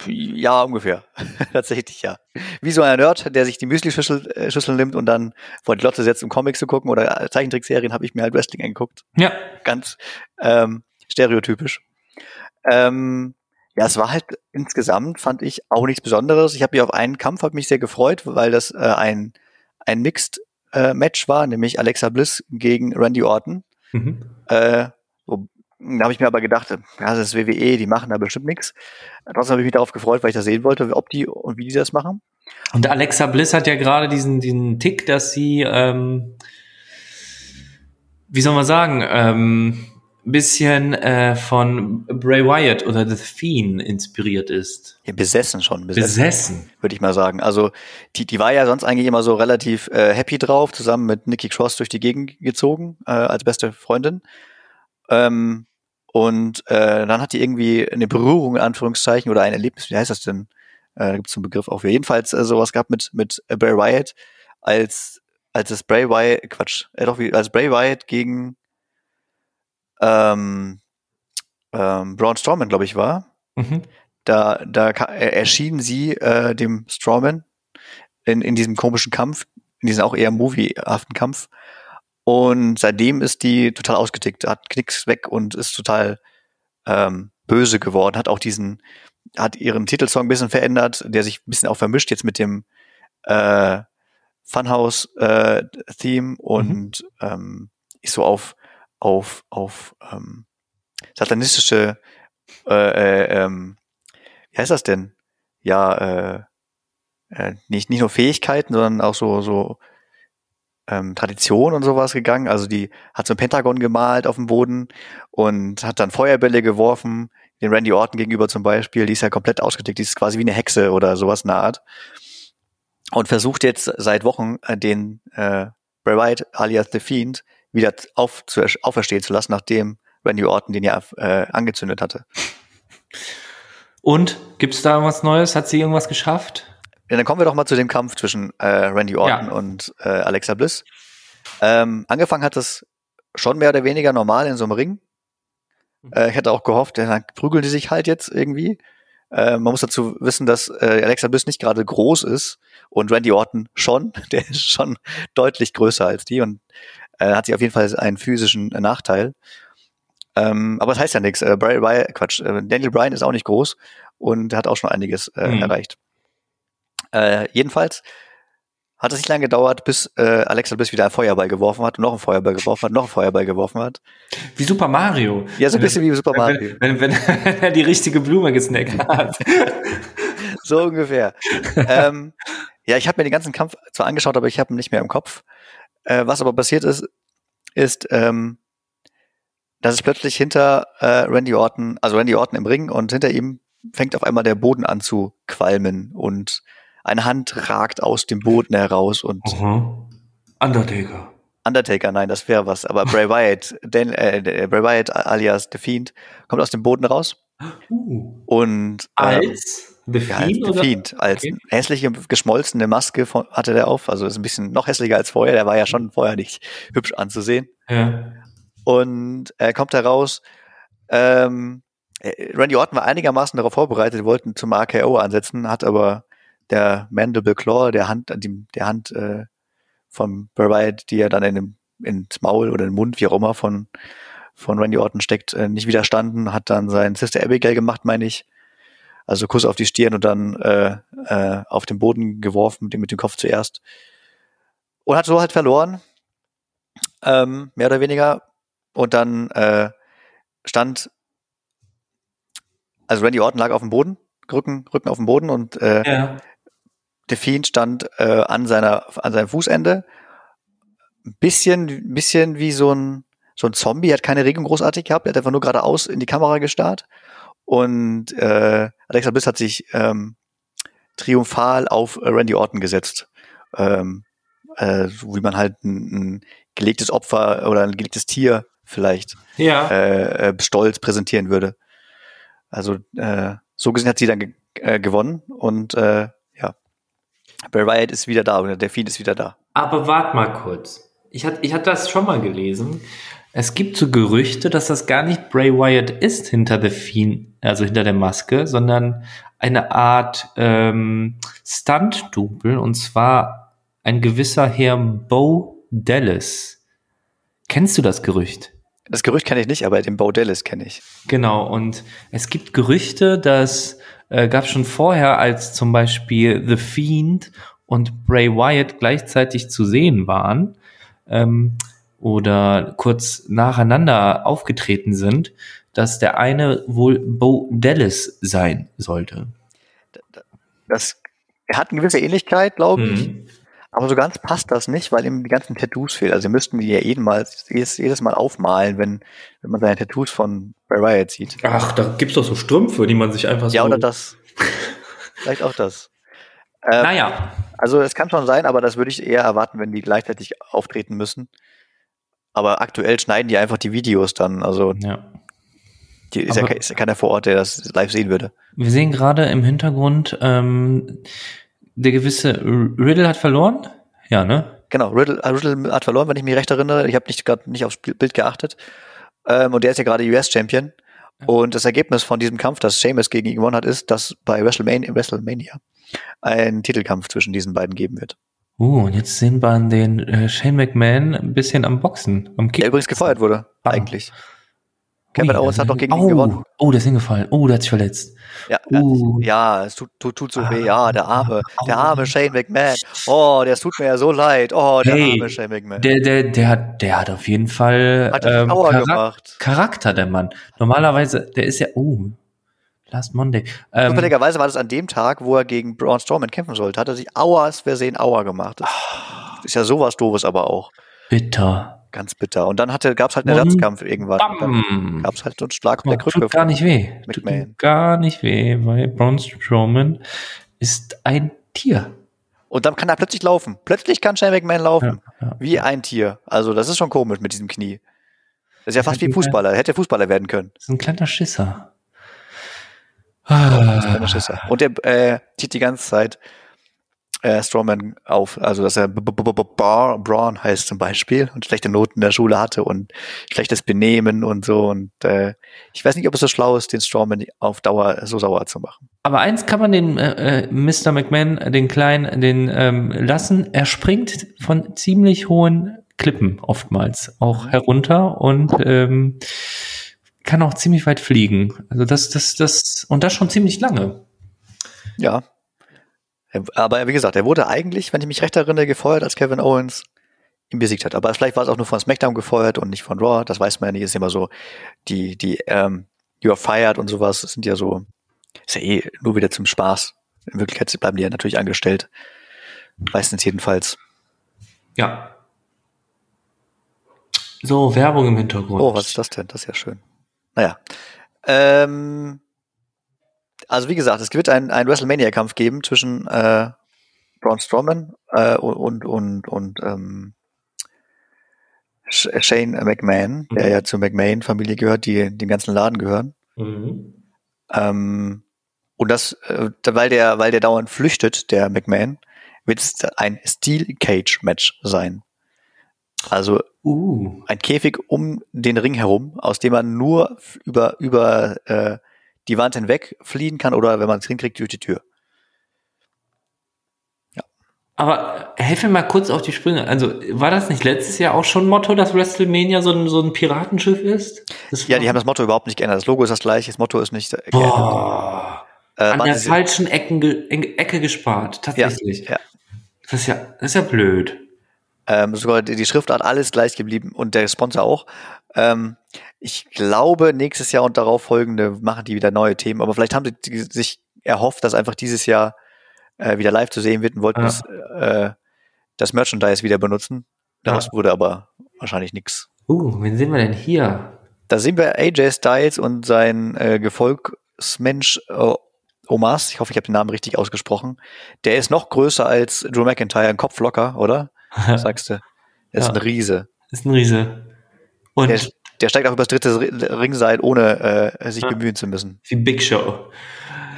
Speaker 2: Ja, ungefähr. Tatsächlich, ja. Wie so ein Nerd, der sich die Müsli-Schüssel äh, nimmt und dann vor die Lotte setzt, um Comics zu gucken oder Zeichentrickserien, habe ich mir halt Wrestling angeguckt.
Speaker 1: Ja.
Speaker 2: Ganz ähm, stereotypisch. Ähm, ja, es war halt insgesamt, fand ich, auch nichts Besonderes. Ich habe mich auf einen Kampf hab mich sehr gefreut, weil das äh, ein, ein Mixed-Match äh, war, nämlich Alexa Bliss gegen Randy Orton. Mhm. Äh, da habe ich mir aber gedacht, ja, das ist WWE, die machen da bestimmt nichts. Trotzdem habe ich mich darauf gefreut, weil ich das sehen wollte, ob die und wie die das machen.
Speaker 1: Und Alexa Bliss hat ja gerade diesen, diesen Tick, dass sie, ähm, wie soll man sagen, ähm, bisschen äh, von Bray Wyatt oder The Fiend inspiriert ist.
Speaker 2: Ja, besessen schon.
Speaker 1: Besessen, besessen.
Speaker 2: würde ich mal sagen. Also die, die war ja sonst eigentlich immer so relativ äh, happy drauf, zusammen mit Nikki Cross durch die Gegend gezogen, äh, als beste Freundin. Ähm, und äh, dann hat die irgendwie eine Berührung in Anführungszeichen oder ein Erlebnis, wie heißt das denn? Äh, da gibt es einen Begriff auch für. Jedenfalls äh, sowas gehabt mit, mit äh, Bray Wyatt, als, als es Bray Wyatt, Quatsch, äh, doch, wie, als Bray Wyatt gegen ähm, ähm, Braun Strowman, glaube ich, war. Mhm. Da, da erschien sie äh, dem Strowman in, in diesem komischen Kampf, in diesem auch eher moviehaften Kampf, und seitdem ist die total ausgetickt, hat Knicks weg und ist total ähm, böse geworden, hat auch diesen, hat ihren Titelsong ein bisschen verändert, der sich ein bisschen auch vermischt jetzt mit dem äh, Funhouse-Theme äh, und mhm. ähm, ist so auf, auf, auf ähm, satanistische, äh, äh, ähm, wie heißt das denn? Ja, äh, äh, nicht, nicht nur Fähigkeiten, sondern auch so, so ähm, Tradition und sowas gegangen. Also die hat so ein Pentagon gemalt auf dem Boden und hat dann Feuerbälle geworfen, den Randy Orton gegenüber zum Beispiel. Die ist ja komplett ausgedickt, die ist quasi wie eine Hexe oder sowas in der Art. Und versucht jetzt seit Wochen äh, den äh, Bray Wyatt alias The Fiend wieder auf, zu, auferstehen zu lassen, nachdem Randy Orton den ja äh, angezündet hatte.
Speaker 1: Und gibt's da irgendwas Neues? Hat sie irgendwas geschafft?
Speaker 2: Ja, dann kommen wir doch mal zu dem Kampf zwischen äh, Randy Orton ja. und äh, Alexa Bliss. Ähm, angefangen hat es schon mehr oder weniger normal in so einem Ring. Mhm. Äh, ich hätte auch gehofft, dann prügeln die sich halt jetzt irgendwie. Äh, man muss dazu wissen, dass äh, Alexa Bliss nicht gerade groß ist und Randy Orton schon. Der ist schon deutlich größer als die und äh, hat sich auf jeden Fall einen physischen äh, Nachteil. Ähm, aber das heißt ja nichts. Äh, Bray, Quatsch, äh, Daniel Bryan ist auch nicht groß und hat auch schon einiges äh, mhm. erreicht. Äh, jedenfalls hat es nicht lange gedauert, bis äh, Alexa Bliss wieder einen Feuerball geworfen hat, noch einen Feuerball geworfen hat, noch einen Feuerball geworfen hat.
Speaker 1: Wie Super Mario.
Speaker 2: Ja, so ein bisschen wie Super Mario.
Speaker 1: Wenn, wenn, wenn er die richtige Blume gesnackt hat.
Speaker 2: so ungefähr. ähm, ja, ich habe mir den ganzen Kampf zwar angeschaut, aber ich habe ihn nicht mehr im Kopf. Äh, was aber passiert ist, ist, ähm, dass es plötzlich hinter äh, Randy Orton, also Randy Orton im Ring und hinter ihm fängt auf einmal der Boden an zu qualmen und eine Hand ragt aus dem Boden heraus und
Speaker 1: Aha. Undertaker.
Speaker 2: Undertaker, nein, das wäre was. Aber Bray Wyatt, den, äh, Bray Wyatt alias The Fiend, kommt aus dem Boden raus. Uh. Und
Speaker 1: ähm, als The Fiend, ja, als,
Speaker 2: The Fiend, als okay. hässliche geschmolzene Maske von, hatte der auf. Also ist ein bisschen noch hässlicher als vorher. Der war ja schon vorher nicht hübsch anzusehen.
Speaker 1: Ja.
Speaker 2: Und er kommt heraus. Ähm, äh, Randy Orton war einigermaßen darauf vorbereitet, wollten zum RKO ansetzen, hat aber der Mandible Claw, der Hand, der Hand äh, von Bray die er dann in dem, ins Maul oder in den Mund, wie auch immer, von, von Randy Orton steckt, äh, nicht widerstanden, hat dann sein Sister Abigail gemacht, meine ich. Also Kuss auf die Stirn und dann äh, äh, auf den Boden geworfen, mit dem, mit dem Kopf zuerst. Und hat so halt verloren. Ähm, mehr oder weniger. Und dann äh, stand, also Randy Orton lag auf dem Boden, Rücken, Rücken auf dem Boden und äh. Fiend stand äh, an seiner an seinem Fußende. Ein bisschen, bisschen wie so ein so ein Zombie, hat keine Regung großartig gehabt, er hat einfach nur geradeaus in die Kamera gestarrt. Und äh, Alexa Bliss hat sich ähm, triumphal auf Randy Orton gesetzt. Ähm, äh, so wie man halt ein, ein gelegtes Opfer oder ein gelegtes Tier vielleicht
Speaker 1: ja.
Speaker 2: äh, äh, stolz präsentieren würde. Also äh, so gesehen hat sie dann ge äh, gewonnen und äh, Bray Wyatt ist wieder da oder der Fiend ist wieder da.
Speaker 1: Aber wart mal kurz. Ich hatte, ich hatte das schon mal gelesen. Es gibt so Gerüchte, dass das gar nicht Bray Wyatt ist hinter der Fiend, also hinter der Maske, sondern eine Art ähm, Stunt-Double und zwar ein gewisser Herr Bo Dallas. Kennst du das Gerücht?
Speaker 2: Das Gerücht kenne ich nicht, aber den Bo Dallas kenne ich.
Speaker 1: Genau, und es gibt Gerüchte, dass äh, gab schon vorher, als zum Beispiel The Fiend und Bray Wyatt gleichzeitig zu sehen waren ähm, oder kurz nacheinander aufgetreten sind, dass der eine wohl Bo Dallas sein sollte.
Speaker 2: Das, er hat eine gewisse Ähnlichkeit, glaube ich. Mhm. Aber so ganz passt das nicht, weil ihm die ganzen Tattoos fehlen. Also sie müssten die ja jedes, jedes Mal aufmalen, wenn, wenn man seine Tattoos von Bray Wyatt sieht.
Speaker 1: Ach, da gibt's doch so Strümpfe, die man sich einfach so...
Speaker 2: Ja, oder das. Vielleicht auch das.
Speaker 1: Ähm, naja.
Speaker 2: Also es kann schon sein, aber das würde ich eher erwarten, wenn die gleichzeitig auftreten müssen. Aber aktuell schneiden die einfach die Videos dann. Also
Speaker 1: ja.
Speaker 2: Die ist, ja, ist ja keiner vor Ort, der das live sehen würde.
Speaker 1: Wir sehen gerade im Hintergrund ähm, der gewisse Riddle hat verloren? Ja, ne?
Speaker 2: Genau, Riddle, äh, Riddle hat verloren, wenn ich mich recht erinnere. Ich habe nicht gerade nicht aufs Bild geachtet. Ähm, und der ist ja gerade US-Champion. Und das Ergebnis von diesem Kampf, das Seamus gegen ihn gewonnen hat, ist, dass bei WrestleMania, WrestleMania ein Titelkampf zwischen diesen beiden geben wird.
Speaker 1: Uh, und jetzt sehen wir den äh, Shane McMahon ein bisschen am Boxen, am
Speaker 2: Kick. Der übrigens gefeuert wurde, ah. eigentlich. Kevin Owens hat doch gegen
Speaker 1: oh,
Speaker 2: ihn gewonnen.
Speaker 1: Oh, der ist hingefallen. Oh, der hat sich verletzt.
Speaker 2: Ja, uh. ja es tut, tut, tut so ah, weh. Ja, der arme, der arme Shane McMahon. Oh, der tut mir ja so leid. Oh, der hey, arme Shane McMahon.
Speaker 1: Der, der, der hat, der hat auf jeden Fall
Speaker 2: hat ähm, Charak
Speaker 1: gemacht. Charakter, der Mann. Normalerweise, der ist ja, oh, Last Monday.
Speaker 2: Ähm, Zufälligerweise war das an dem Tag, wo er gegen Braun Strowman kämpfen sollte. Hat er sich Auers Versehen Auer gemacht. Das oh. ist ja sowas doofes aber auch.
Speaker 1: Bitter.
Speaker 2: Ganz bitter. Und dann gab es halt einen Ersatzkampf irgendwann. Gab es halt so einen Schlag auf der
Speaker 1: Krücke. Tut gar nicht weh. Tut gar nicht weh, weil Braun Strowman ist ein Tier.
Speaker 2: Und dann kann er plötzlich laufen. Plötzlich kann Shane McMahon laufen. Ja, ja. Wie ein Tier. Also das ist schon komisch mit diesem Knie. Das ist ja fast wie Fußballer. Er hätte Fußballer werden können.
Speaker 1: Das ist ein kleiner Schisser.
Speaker 2: Ah. ein kleiner Schisser. Und der äh, zieht die ganze Zeit äh, Strawman auf, also dass er Braun heißt zum Beispiel und schlechte Noten in der Schule hatte und schlechtes Benehmen und so und äh, ich weiß nicht, ob es so schlau ist, den Strawman auf Dauer so sauer zu machen.
Speaker 1: Aber eins kann man den äh, äh Mr. McMahon, den kleinen, den ähm, lassen. Er springt von ziemlich hohen Klippen oftmals auch herunter und ähm, kann auch ziemlich weit fliegen. Also das, das, das und das schon ziemlich lange.
Speaker 2: Ja, aber wie gesagt, er wurde eigentlich, wenn ich mich recht erinnere, gefeuert, als Kevin Owens ihn besiegt hat. Aber vielleicht war es auch nur von SmackDown gefeuert und nicht von Raw. Das weiß man ja nicht. Ist immer so, die, die, ähm, you are fired und sowas sind ja so, ist ja eh nur wieder zum Spaß. In Wirklichkeit bleiben die ja natürlich angestellt. Meistens jedenfalls.
Speaker 1: Ja. So, Werbung im Hintergrund.
Speaker 2: Oh, was ist das denn? Das ist ja schön. Naja. Ähm, also wie gesagt, es wird einen, einen WrestleMania-Kampf geben zwischen äh, Braun Strowman äh, und und und ähm, Shane McMahon, mhm. der ja zur McMahon-Familie gehört, die dem ganzen Laden gehören. Mhm. Ähm, und das, äh, weil der, weil der dauernd flüchtet, der McMahon, wird es ein Steel Cage Match sein. Also uh. ein Käfig um den Ring herum, aus dem man nur über über äh, die Wand hinweg fliehen kann oder wenn man es hinkriegt, durch die Tür.
Speaker 1: Ja. Aber helf mir mal kurz auf die Sprünge. Also war das nicht letztes Jahr auch schon Motto, dass WrestleMania so ein, so ein Piratenschiff ist?
Speaker 2: ja, die haben das Motto überhaupt nicht geändert. Das Logo ist das gleiche, das Motto ist nicht
Speaker 1: geändert. Boah. Äh, An der falschen Ecken, Ecke gespart, tatsächlich. Ja, ja. Das ist ja, das ist ja blöd.
Speaker 2: Ähm, sogar die Schriftart alles gleich geblieben und der Sponsor auch. Ähm, ich glaube, nächstes Jahr und darauf folgende machen die wieder neue Themen, aber vielleicht haben sie sich erhofft, dass einfach dieses Jahr äh, wieder live zu sehen wird und wollten ja. das, äh, das Merchandise wieder benutzen. Daraus ja. wurde aber wahrscheinlich nichts.
Speaker 1: Uh, wen sehen wir denn hier?
Speaker 2: Da sehen wir AJ Styles und sein äh, Gefolgsmensch äh, Omas. Ich hoffe, ich habe den Namen richtig ausgesprochen. Der ist noch größer als Drew McIntyre, ein Kopf locker, oder? Was sagst du? Er ist ja. ein Riese.
Speaker 1: Ist ein Riese.
Speaker 2: Und der, der steigt auch übers dritte Ringseil, ohne äh, sich ja. bemühen zu müssen.
Speaker 1: Wie Big Show.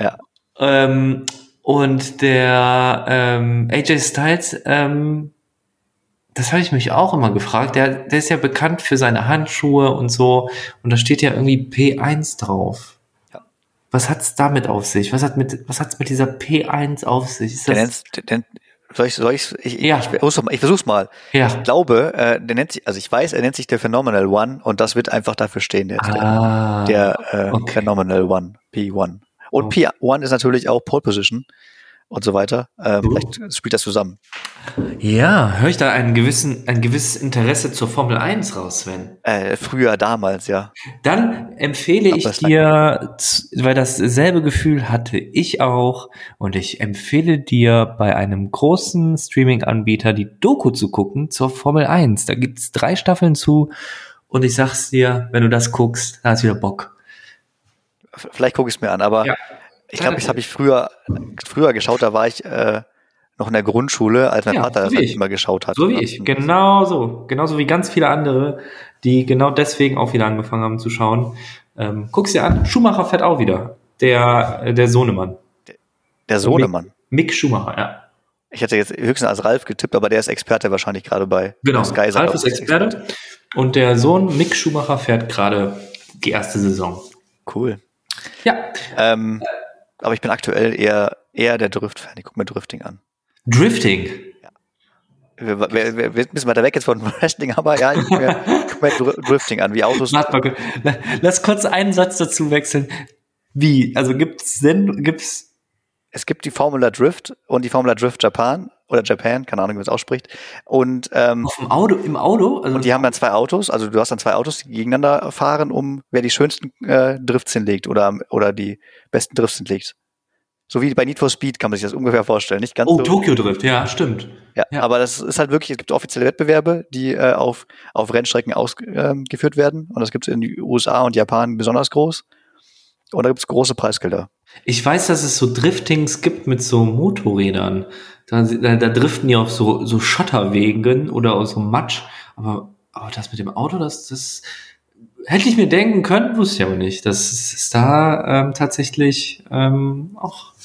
Speaker 2: Ja.
Speaker 1: Ähm, und der ähm, AJ Styles, ähm, das habe ich mich auch immer gefragt. Der, der ist ja bekannt für seine Handschuhe und so. Und da steht ja irgendwie P1 drauf. Ja. Was hat's damit auf sich? Was hat mit, was hat's mit dieser P1 auf sich?
Speaker 2: Ist das der, der, soll ich, soll ich, ich, ja. ich, ich, ich versuch's mal. Ja. Ich glaube, äh, der nennt sich, also ich weiß, er nennt sich der Phenomenal One und das wird einfach dafür stehen jetzt. Ah, der der äh, okay. Phenomenal One, P1. Und oh. P1 ist natürlich auch Pole Position und so weiter. Äh, vielleicht spielt das zusammen.
Speaker 1: Ja, höre ich da einen gewissen, ein gewisses Interesse zur Formel 1 raus, Sven?
Speaker 2: Äh, früher, damals, ja.
Speaker 1: Dann empfehle Aber ich dir, weil dasselbe Gefühl hatte ich auch, und ich empfehle dir bei einem großen Streaming-Anbieter die Doku zu gucken zur Formel 1. Da gibt's drei Staffeln zu und ich sag's dir, wenn du das guckst, da hast du wieder Bock.
Speaker 2: Vielleicht gucke ich es mir an, aber ja. Ich glaube, das habe ich früher, früher geschaut, da war ich äh, noch in der Grundschule, als mein ja, Vater so das halt immer geschaut hat.
Speaker 1: So wie ich, genau so. Genauso wie ganz viele andere, die genau deswegen auch wieder angefangen haben zu schauen. Ähm, guck's dir an, Schumacher fährt auch wieder. Der, der Sohnemann.
Speaker 2: Der, der Sohnemann.
Speaker 1: Mick, Mick Schumacher, ja.
Speaker 2: Ich hätte jetzt höchstens als Ralf getippt, aber der ist Experte wahrscheinlich gerade bei
Speaker 1: genau. Sky. Ralf ist Experte. Experte. Und der Sohn Mick Schumacher fährt gerade die erste Saison.
Speaker 2: Cool.
Speaker 1: Ja.
Speaker 2: Ähm, aber ich bin aktuell eher, eher der Drift-Fan. Ich gucke mir Drifting an.
Speaker 1: Drifting?
Speaker 2: Ja. Wir, wir, wir, wir sind ein bisschen weiter weg jetzt von Wrestling, aber ja, ich gucke mir, guck mir Drifting an, wie Autos.
Speaker 1: Warte mal, lass kurz einen Satz dazu wechseln. Wie? Also gibt's denn, gibt's?
Speaker 2: Es gibt die Formula Drift und die Formula Drift Japan. Oder Japan, keine Ahnung, wie man es ausspricht. Und ähm,
Speaker 1: auf dem Auto, im Auto?
Speaker 2: Also und die haben dann zwei Autos, also du hast dann zwei Autos, die gegeneinander fahren, um wer die schönsten äh, Drifts hinlegt oder oder die besten Drifts hinlegt. So wie bei Need for Speed kann man sich das ungefähr vorstellen. Nicht ganz
Speaker 1: oh,
Speaker 2: so.
Speaker 1: Tokyo Drift, ja, stimmt.
Speaker 2: Ja, ja, aber das ist halt wirklich, es gibt offizielle Wettbewerbe, die äh, auf, auf Rennstrecken ausgeführt ähm, werden. Und das gibt es in den USA und Japan besonders groß. Und da gibt es große Preisgelder.
Speaker 1: Ich weiß, dass es so Driftings gibt mit so Motorrädern. Da, da, da driften die auf so, so Schotterwegen oder aus so Matsch. Aber, aber das mit dem Auto, das, das hätte ich mir denken können, wusste ich aber nicht. Das ist da ähm, tatsächlich ähm, auch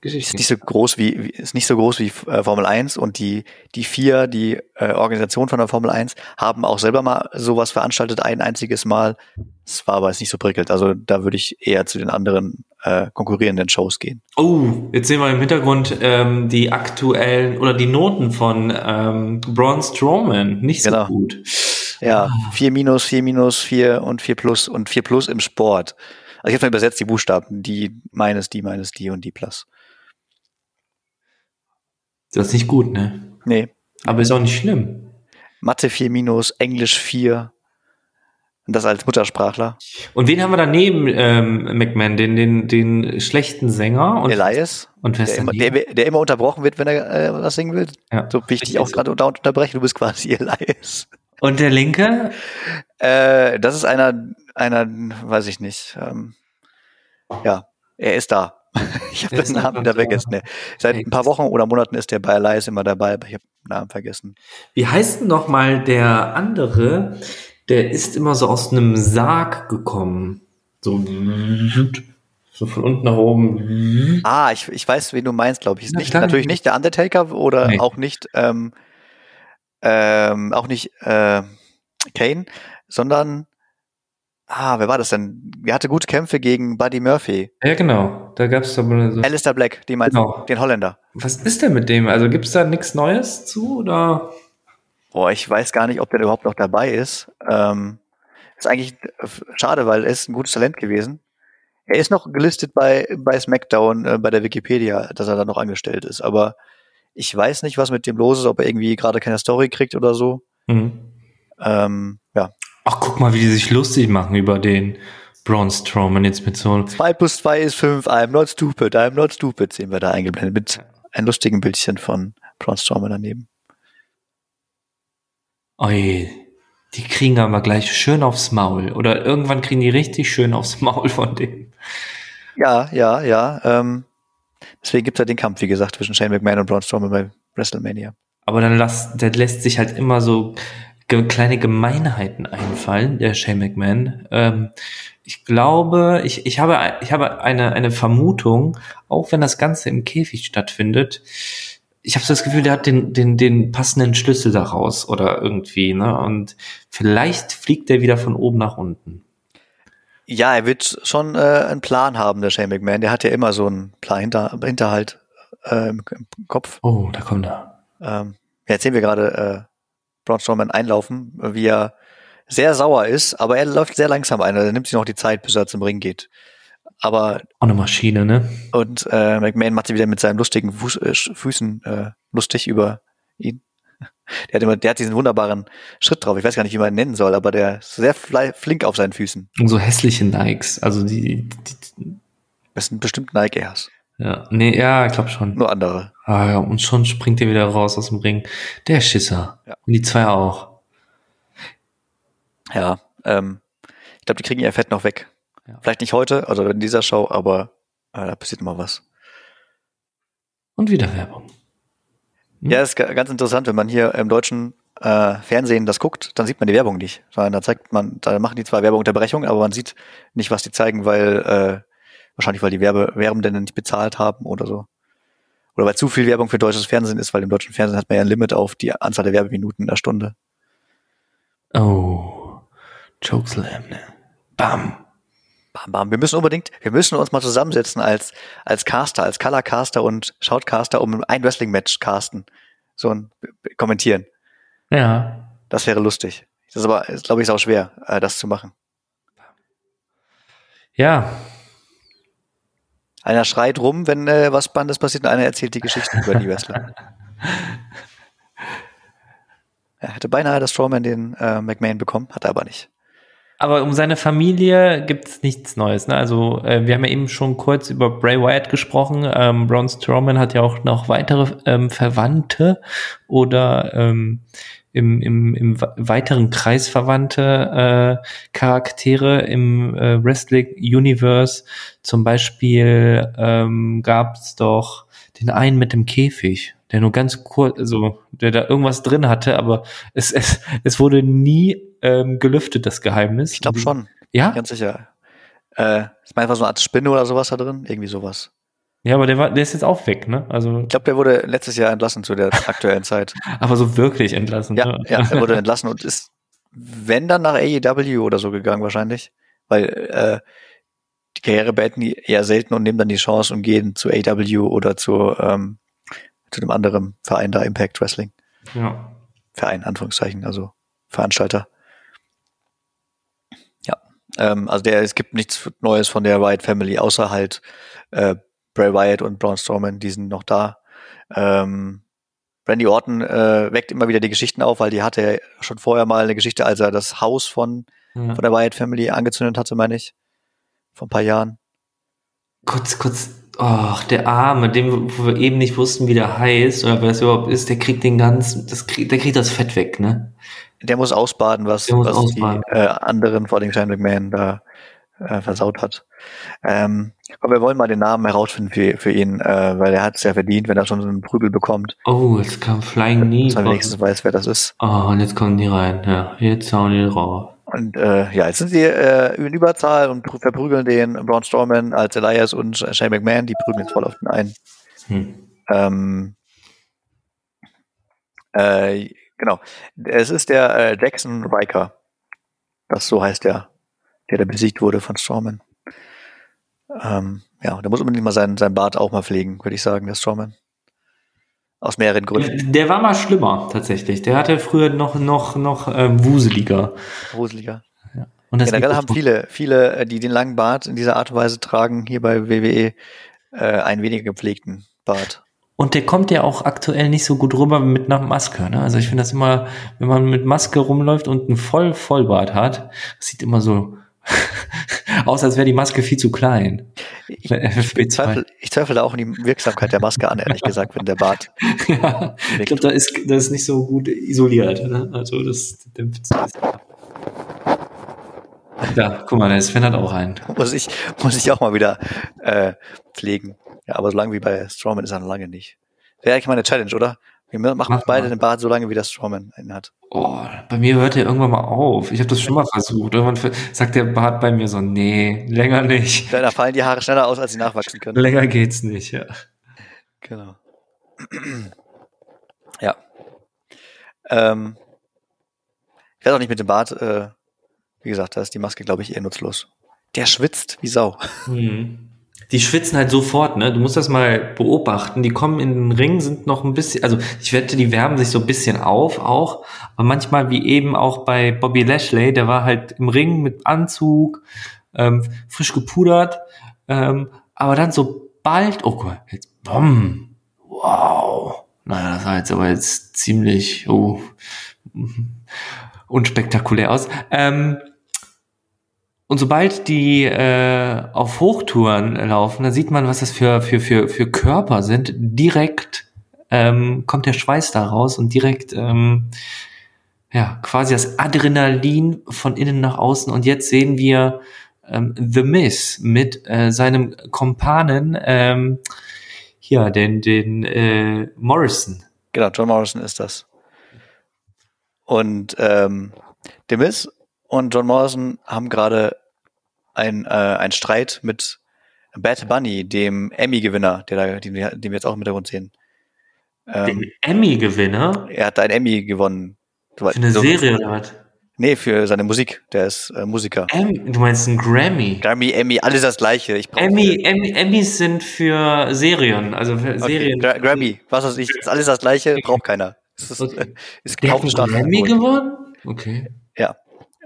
Speaker 2: Geschichte. Ist nicht so groß wie, ist nicht so groß wie äh, Formel 1 und die, die vier, die äh, Organisation von der Formel 1 haben auch selber mal sowas veranstaltet, ein einziges Mal. Es war aber jetzt nicht so prickelnd. Also da würde ich eher zu den anderen äh, konkurrierenden Shows gehen.
Speaker 1: Oh, jetzt sehen wir im Hintergrund ähm, die aktuellen oder die Noten von ähm, Braun Strowman. Nicht so genau. gut.
Speaker 2: Ja, 4 minus, 4 minus, 4 und 4 plus und 4 plus im Sport. Also ich habe mal übersetzt die Buchstaben, die meines, die meines, die und die plus.
Speaker 1: Das ist nicht gut, ne?
Speaker 2: Nee.
Speaker 1: Aber ist auch nicht schlimm.
Speaker 2: Mathe 4 minus, Englisch 4. Und das als Muttersprachler.
Speaker 1: Und wen haben wir daneben, ähm, McMahon? Den, den, den schlechten Sänger? Und
Speaker 2: Elias. Und der immer, der, der, immer unterbrochen wird, wenn er äh, was singen will. Ja. So wie ich dich auch gerade unterbreche. Du bist quasi Elias.
Speaker 1: Und der Linke?
Speaker 2: Äh, das ist einer, einer, weiß ich nicht. Ähm, ja, er ist da. ich habe den Namen wieder vergessen. Ne. Seit ein paar Wochen oder Monaten ist der bei Elias immer dabei, aber ich habe den Namen vergessen.
Speaker 1: Wie heißt denn noch mal der andere? Der ist immer so aus einem Sarg gekommen. So, so von unten nach oben.
Speaker 2: Ah, ich, ich weiß, wen du meinst, glaube ich. Ist nicht, natürlich nicht der Undertaker oder nee. auch nicht, ähm, ähm, auch nicht äh, Kane, sondern Ah, wer war das denn? Wer hatte gute Kämpfe gegen Buddy Murphy?
Speaker 1: Ja, genau. Da gab es so.
Speaker 2: Alistair Black, die meinst genau. den Holländer.
Speaker 1: Was ist denn mit dem? Also gibt es da nichts Neues zu oder?
Speaker 2: Boah, ich weiß gar nicht, ob der überhaupt noch dabei ist. Ähm, ist eigentlich schade, weil er ist ein gutes Talent gewesen. Er ist noch gelistet bei, bei SmackDown, äh, bei der Wikipedia, dass er da noch angestellt ist. Aber ich weiß nicht, was mit dem los ist, ob er irgendwie gerade keine Story kriegt oder so. Mhm. Ähm, ja,
Speaker 1: Ach, guck mal, wie die sich lustig machen über den Braun Strowman jetzt mit so.
Speaker 2: 2 plus 2 ist 5, I'm not stupid, I'm not stupid, sehen wir da eingeblendet mit einem lustigen Bildchen von Braun Strowman daneben.
Speaker 1: Oi, die kriegen aber gleich schön aufs Maul. Oder irgendwann kriegen die richtig schön aufs Maul von dem.
Speaker 2: Ja, ja, ja. Ähm, deswegen gibt es ja den Kampf, wie gesagt, zwischen Shane McMahon und Braun Strowman bei WrestleMania.
Speaker 1: Aber dann lässt, der lässt sich halt immer so kleine Gemeinheiten einfallen, der Shane McMahon. Ähm, ich glaube, ich, ich habe, ich habe eine, eine Vermutung, auch wenn das Ganze im Käfig stattfindet, ich habe so das Gefühl, der hat den, den, den passenden Schlüssel daraus oder irgendwie, ne? Und vielleicht fliegt der wieder von oben nach unten.
Speaker 2: Ja, er wird schon äh, einen Plan haben, der Shane McMahon. Der hat ja immer so einen Plan hinter, Hinterhalt äh, im, im Kopf.
Speaker 1: Oh, da kommt er.
Speaker 2: Ähm, jetzt sehen wir gerade Braun Strowman einlaufen, wie er sehr sauer ist, aber er läuft sehr langsam ein. Er nimmt sich noch die Zeit, bis er zum Ring geht. Aber
Speaker 1: auch eine Maschine, ne?
Speaker 2: Und äh, McMahon macht sich wieder mit seinen lustigen Fuß, äh, Füßen äh, lustig über ihn. Der hat immer, der hat diesen wunderbaren Schritt drauf. Ich weiß gar nicht, wie man ihn nennen soll, aber der ist sehr flink auf seinen Füßen.
Speaker 1: Und so hässliche Nikes, also die, die
Speaker 2: das sind bestimmt Nike Airs.
Speaker 1: Ja, nee, ja, ich glaube schon.
Speaker 2: Nur andere.
Speaker 1: Ah, ja, und schon springt er wieder raus aus dem Ring. Der Schisser. Ja. Und die zwei auch.
Speaker 2: Ja, ähm, ich glaube, die kriegen ihr Fett noch weg. Ja. Vielleicht nicht heute, also in dieser Show, aber äh, da passiert mal was.
Speaker 1: Und wieder Werbung.
Speaker 2: Hm? Ja, ist ganz interessant, wenn man hier im deutschen äh, Fernsehen das guckt, dann sieht man die Werbung nicht. Sondern da zeigt man, da machen die zwar Werbeunterbrechung, aber man sieht nicht, was die zeigen, weil äh, Wahrscheinlich, weil die Werbe Werbenden nicht bezahlt haben oder so. Oder weil zu viel Werbung für deutsches Fernsehen ist, weil im deutschen Fernsehen hat man ja ein Limit auf die Anzahl der Werbeminuten in der Stunde.
Speaker 1: Oh, Chokeslam, ne? Bam.
Speaker 2: Bam, bam. Wir müssen unbedingt, wir müssen uns mal zusammensetzen als, als Caster, als Colorcaster und Shoutcaster, um ein Wrestling-Match casten. So ein, kommentieren.
Speaker 1: Ja.
Speaker 2: Das wäre lustig. Das ist aber, glaube ich, ist auch schwer, äh, das zu machen.
Speaker 1: Ja,
Speaker 2: einer schreit rum, wenn äh, was Spannendes passiert und einer erzählt die Geschichten über die Wrestler. Er hätte beinahe das Strowman den äh, McMahon bekommen, hat er aber nicht.
Speaker 1: Aber um seine Familie gibt es nichts Neues. Ne? Also äh, wir haben ja eben schon kurz über Bray Wyatt gesprochen. Ähm, Braun Strowman hat ja auch noch weitere ähm, Verwandte oder ähm, im, im, im weiteren Kreis verwandte äh, Charaktere im äh, Wrestling Universe. Zum Beispiel ähm, gab es doch den einen mit dem Käfig der nur ganz kurz, also der da irgendwas drin hatte, aber es, es, es wurde nie ähm, gelüftet, das Geheimnis.
Speaker 2: Ich glaube schon. Ja? Ganz sicher. Äh, ist einfach so eine Art Spinne oder sowas da drin? Irgendwie sowas.
Speaker 1: Ja, aber der, war, der ist jetzt auch weg, ne? Also
Speaker 2: ich glaube, der wurde letztes Jahr entlassen zu der aktuellen Zeit.
Speaker 1: aber so wirklich entlassen.
Speaker 2: Ja, ne? ja, er wurde entlassen und ist, wenn dann nach AEW oder so gegangen wahrscheinlich, weil äh, die Karriere beenden die eher selten und nehmen dann die Chance und gehen zu AEW oder zu ähm, zu einem anderen Verein da, Impact Wrestling.
Speaker 1: Ja.
Speaker 2: Verein, Anführungszeichen, also Veranstalter. Ja, ähm, also der, es gibt nichts Neues von der Wyatt Family, außer halt äh, Bray Wyatt und Braun Strowman, die sind noch da. Ähm, Randy Orton äh, weckt immer wieder die Geschichten auf, weil die hatte ja schon vorher mal eine Geschichte, als er das Haus von, ja. von der Wyatt Family angezündet hatte, meine ich. Vor ein paar Jahren.
Speaker 1: Kurz, kurz Ach, der Arme, dem, wo wir eben nicht wussten, wie der heißt oder wer es überhaupt ist, der kriegt den ganzen, das kriegt, der kriegt das Fett weg, ne?
Speaker 2: Der muss ausbaden, was, muss was ausbaden. die äh, anderen, vor allem Shane McMahon, da äh, versaut hat. Ähm, aber wir wollen mal den Namen herausfinden für, für ihn, äh, weil er hat es ja verdient, wenn er schon so einen Prügel bekommt.
Speaker 1: Oh, jetzt kam Flying Knee.
Speaker 2: Dass man wenigstens weiß, wer das ist.
Speaker 1: Oh, und jetzt kommen die rein, ja. Jetzt hauen die drauf.
Speaker 2: Und äh, ja, jetzt sind sie äh, in Überzahl und verprügeln den Braun Strowman als Elias und Shane McMahon, die prügeln jetzt voll auf den ein. Hm. Ähm, äh, genau. Es ist der äh, Jackson Riker. Das so heißt der, der da besiegt wurde von Strowman. Ähm, ja, der muss unbedingt mal seinen, seinen Bart auch mal pflegen, würde ich sagen, der Strowman. Aus mehreren Gründen.
Speaker 1: Der war mal schlimmer, tatsächlich. Der hatte früher noch, noch, noch ähm, wuseliger.
Speaker 2: Wuseliger. Ja. Und das Generell haben viele, viele, äh, die den langen Bart in dieser Art und Weise tragen, hier bei WWE äh, einen weniger gepflegten Bart.
Speaker 1: Und der kommt ja auch aktuell nicht so gut rüber mit einer Maske. Ne? Also ich finde das immer, wenn man mit Maske rumläuft und einen voll Vollbart hat, das sieht immer so aus, als wäre die Maske viel zu klein.
Speaker 2: Ich, ich, zweifle, ich zweifle da auch in die Wirksamkeit der Maske an, ehrlich gesagt, wenn der Bart.
Speaker 1: ja, ich glaube, da ist, das ist nicht so gut isoliert. Ne? Also das dämpft Ja, guck mal, der Sven hat auch einen.
Speaker 2: Muss ich, muss ich auch mal wieder äh, pflegen. Ja, aber so lange wie bei Strowman ist er noch lange nicht. Wäre eigentlich mal eine Challenge, oder? Wir machen uns beide den Bart so lange, wie der Strowman einen hat.
Speaker 1: Oh, bei mir hört er irgendwann mal auf. Ich habe das schon mal versucht. Irgendwann sagt der Bart bei mir so, nee, länger nicht.
Speaker 2: Da fallen die Haare schneller aus, als sie nachwachsen können.
Speaker 1: Länger geht's nicht, ja.
Speaker 2: Genau. ja. Ähm, ich weiß auch nicht mit dem Bart, äh, wie gesagt, da ist die Maske, glaube ich, eher nutzlos. Der schwitzt wie Sau.
Speaker 1: Mhm die schwitzen halt sofort, ne? Du musst das mal beobachten. Die kommen in den Ring, sind noch ein bisschen, also ich wette, die wärmen sich so ein bisschen auf auch. Aber manchmal, wie eben auch bei Bobby Lashley, der war halt im Ring mit Anzug, ähm, frisch gepudert. Ähm, aber dann so bald, oh Gott, jetzt, bom, wow. Naja, das sah jetzt aber jetzt ziemlich, oh, unspektakulär aus. Ähm, und sobald die äh, auf Hochtouren laufen, da sieht man, was das für, für, für, für Körper sind. Direkt ähm, kommt der Schweiß da raus und direkt ähm, ja, quasi das Adrenalin von innen nach außen. Und jetzt sehen wir ähm, The Miss mit äh, seinem Kompanen, ähm, hier, den, den äh, Morrison.
Speaker 2: Genau, John Morrison ist das. Und ähm, The Miss und John Morrison haben gerade ein, äh, ein Streit mit Bad Bunny, dem Emmy-Gewinner, der da, den, den wir jetzt auch im Hintergrund sehen.
Speaker 1: Ähm, den Emmy-Gewinner?
Speaker 2: Er hat einen Emmy gewonnen.
Speaker 1: Für eine so, Serie oder was?
Speaker 2: Nee, für seine Musik. Der ist äh, Musiker.
Speaker 1: Em, du meinst ein Grammy?
Speaker 2: Grammy, Emmy, alles das gleiche. Ich
Speaker 1: Emmy, Emmy, Emmys sind für Serien, also für okay. Serien.
Speaker 2: Gra Grammy, was weiß ich, ist alles das gleiche, braucht keiner. Es ist,
Speaker 1: okay. ist Der hat einen Grammy gewonnen? Okay.
Speaker 2: Ja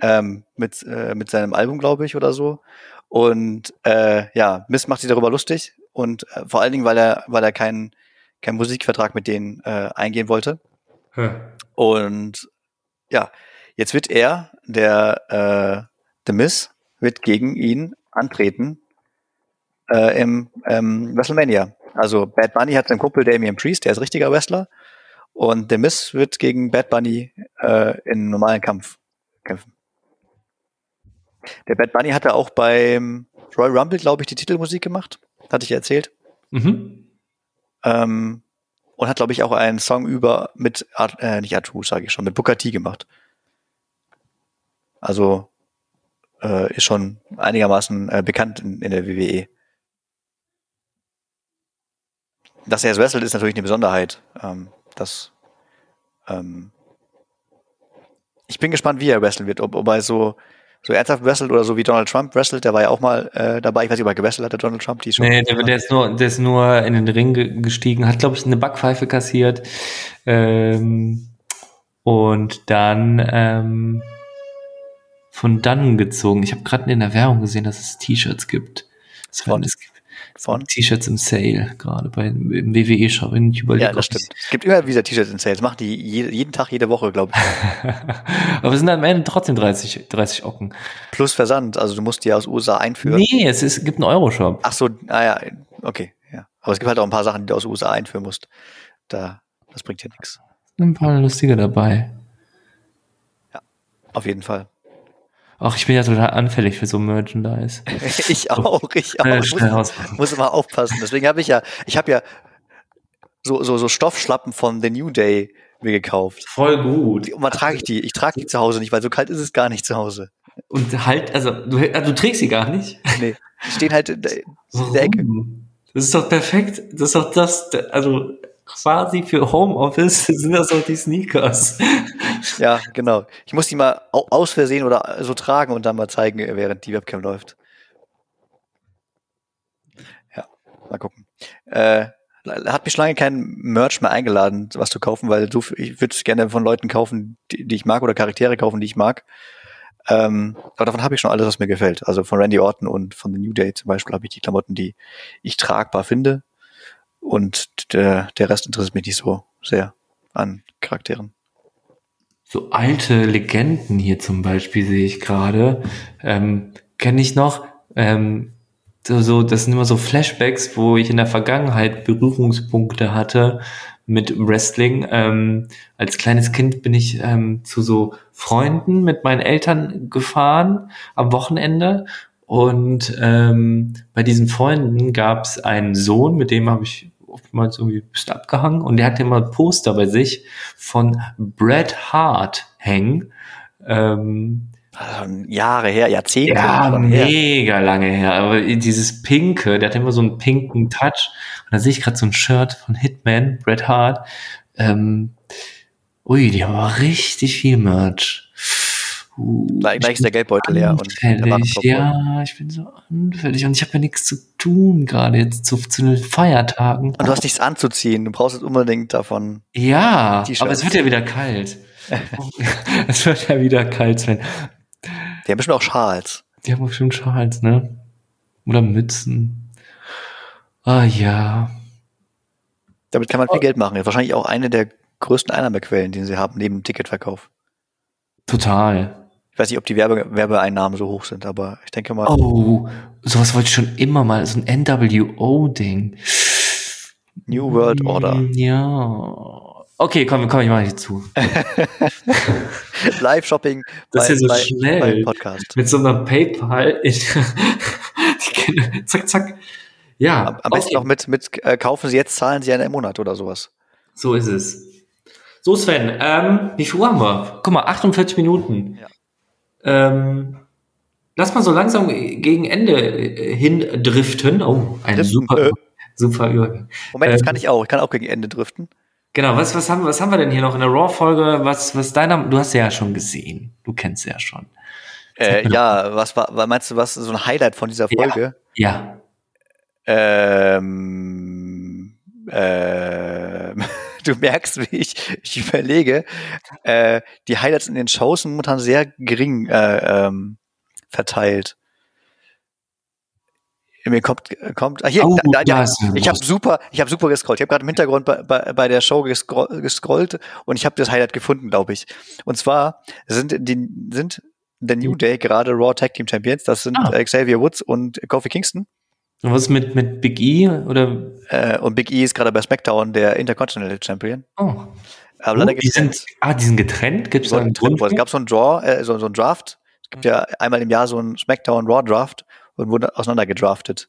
Speaker 2: ähm, mit, äh, mit seinem Album, glaube ich, oder so. Und äh, ja, Miss macht sich darüber lustig und äh, vor allen Dingen, weil er, weil er keinen keinen Musikvertrag mit denen äh, eingehen wollte. Hm. Und ja, jetzt wird er, der äh, The Miss, wird gegen ihn antreten äh, im ähm, WrestleMania. Also Bad Bunny hat einen Kumpel Damian Priest, der ist richtiger Wrestler. Und The Miss wird gegen Bad Bunny äh, in normalen Kampf kämpfen. Der Bad Bunny hatte auch beim Royal Rumble, glaube ich, die Titelmusik gemacht. Hatte ich erzählt. Mhm. Ähm, und hat, glaube ich, auch einen Song über mit, äh, nicht Atu, sage ich schon, mit Booker T gemacht. Also äh, ist schon einigermaßen äh, bekannt in, in der WWE. Dass er es wrestelt, ist natürlich eine Besonderheit. Ähm, das, ähm, ich bin gespannt, wie er wresteln wird. Ob, ob er so, so ernsthaft wrestelt oder so wie Donald Trump wrestelt. Der war ja auch mal äh, dabei. Ich weiß nicht, ob er gewrestelt hat, der Donald Trump.
Speaker 1: Die schon nee, der, der, ist nur, der ist nur in den Ring gestiegen, hat, glaube ich, eine Backpfeife kassiert. Ähm, und dann ähm, von dann gezogen. Ich habe gerade in der Werbung gesehen, dass es T-Shirts gibt. Das heißt, es gibt von? T-Shirts im Sale, gerade bei im WWE-Shop.
Speaker 2: Ja, das stimmt. Es gibt immer wieder T-Shirts im Sale. Das machen die je, jeden Tag, jede Woche, glaube ich.
Speaker 1: Aber es sind am Ende trotzdem 30, 30 Ocken.
Speaker 2: Plus Versand. Also du musst die aus USA einführen.
Speaker 1: Nee, es ist, gibt einen Euroshop.
Speaker 2: Ach so, naja, ah okay. Ja. Aber es gibt halt auch ein paar Sachen, die du aus USA einführen musst. Da, das bringt ja nichts.
Speaker 1: Ein paar lustige dabei.
Speaker 2: Ja, auf jeden Fall.
Speaker 1: Ach, ich bin ja total anfällig für so Merchandise.
Speaker 2: ich auch, ich auch. Ich muss, muss immer aufpassen. Deswegen habe ich ja, ich habe ja so, so, so Stoffschlappen von The New Day mir gekauft.
Speaker 1: Voll gut.
Speaker 2: Und wann trage ich die? Ich trage die zu Hause nicht, weil so kalt ist es gar nicht zu Hause.
Speaker 1: Und halt, also du, also, du trägst sie gar nicht?
Speaker 2: Nee, die stehen halt in der,
Speaker 1: in der Ecke. Das ist doch perfekt. Das ist doch das, also quasi für Homeoffice sind das auch die Sneakers.
Speaker 2: Ja, genau. Ich muss die mal aus Versehen oder so tragen und dann mal zeigen, während die Webcam läuft. Ja, mal gucken. Äh, hat mich lange kein Merch mehr eingeladen, was zu kaufen, weil du, ich würde es gerne von Leuten kaufen, die, die, ich mag oder Charaktere kaufen, die ich mag. Ähm, aber davon habe ich schon alles, was mir gefällt. Also von Randy Orton und von The New Day zum Beispiel habe ich die Klamotten, die ich tragbar finde. Und der, der Rest interessiert mich nicht so sehr an Charakteren.
Speaker 1: So alte Legenden hier zum Beispiel sehe ich gerade. Ähm, Kenne ich noch. Ähm, so, so, das sind immer so Flashbacks, wo ich in der Vergangenheit Berührungspunkte hatte mit Wrestling. Ähm, als kleines Kind bin ich ähm, zu so Freunden mit meinen Eltern gefahren am Wochenende und ähm, bei diesen Freunden gab es einen Sohn, mit dem habe ich oftmals irgendwie ein bisschen abgehangen und der hatte immer ein Poster bei sich von Bret Hart hängen. Ähm,
Speaker 2: Jahre her, Jahrzehnte.
Speaker 1: Ja, mega her. lange her. Aber dieses Pinke, der hat immer so einen pinken Touch. Und da sehe ich gerade so ein Shirt von Hitman, Bret Hart. Ähm, ui, die haben aber richtig viel Merch.
Speaker 2: Uh, gleich, gleich ist der Geldbeutel leer.
Speaker 1: Und ja, ich bin so anfällig und ich habe ja nichts zu tun gerade jetzt zu, zu den Feiertagen.
Speaker 2: Und du hast nichts anzuziehen. Du brauchst jetzt unbedingt davon.
Speaker 1: Ja, aber es wird ja wieder kalt. es wird ja wieder kalt, Sven.
Speaker 2: Die haben bestimmt auch Schals.
Speaker 1: Die haben bestimmt Schals, ne? Oder Mützen. Ah ja.
Speaker 2: Damit kann man viel oh. Geld machen. Wahrscheinlich auch eine der größten Einnahmequellen, die sie haben, neben Ticketverkauf.
Speaker 1: Total.
Speaker 2: Ich weiß nicht, ob die Werbe Werbeeinnahmen so hoch sind, aber ich denke mal.
Speaker 1: Oh, sowas wollte ich schon immer mal, so ein NWO-Ding.
Speaker 2: New World Order.
Speaker 1: Ja. Okay, komm, komm ich mal hier zu.
Speaker 2: Live-Shopping
Speaker 1: das ist ja so bei, schnell. Bei Podcast. Mit so einer PayPal. In, zack, zack. Ja.
Speaker 2: Am, am besten okay. noch mit, mit äh, kaufen Sie jetzt, zahlen Sie einen im Monat oder sowas.
Speaker 1: So ist es. So, Sven, ähm, wie viel Uhr haben wir? Guck mal, 48 Minuten. Ja. Ähm, lass mal so langsam gegen Ende äh, hin driften. Oh, ein driften, super, äh. super Übergang.
Speaker 2: Moment, das ähm, kann ich auch. Ich kann auch gegen Ende driften.
Speaker 1: Genau, was, was, haben, was haben wir denn hier noch in der Raw-Folge? Was, was deiner, du hast ja schon gesehen. Du kennst sie ja schon.
Speaker 2: Äh, ja, was war, meinst du, was so ein Highlight von dieser Folge?
Speaker 1: Ja.
Speaker 2: ja. Ähm, ähm, du merkst, wie ich, ich überlege, äh, die Highlights in den Shows sind momentan sehr gering äh, ähm, verteilt. mir kommt, kommt, ah, hier, oh, da, da, ich habe super, ich habe super gescrollt. Ich habe gerade im Hintergrund bei, bei, bei der Show gescrollt, gescrollt und ich habe das Highlight gefunden, glaube ich. Und zwar sind die, sind der New Day gerade Raw Tag Team Champions. Das sind ah. Xavier Woods und Kofi Kingston.
Speaker 1: Und was mit, mit Big E oder?
Speaker 2: Äh, und Big E ist gerade bei SmackDown der Intercontinental Champion.
Speaker 1: Oh. Aber leider oh, die sind, ah, die sind getrennt?
Speaker 2: Gibt es einen Grund? Es gab so einen Draw, äh, so, so einen Draft. Es gibt ja einmal im Jahr so einen SmackDown Raw Draft und wurden auseinander gedraftet.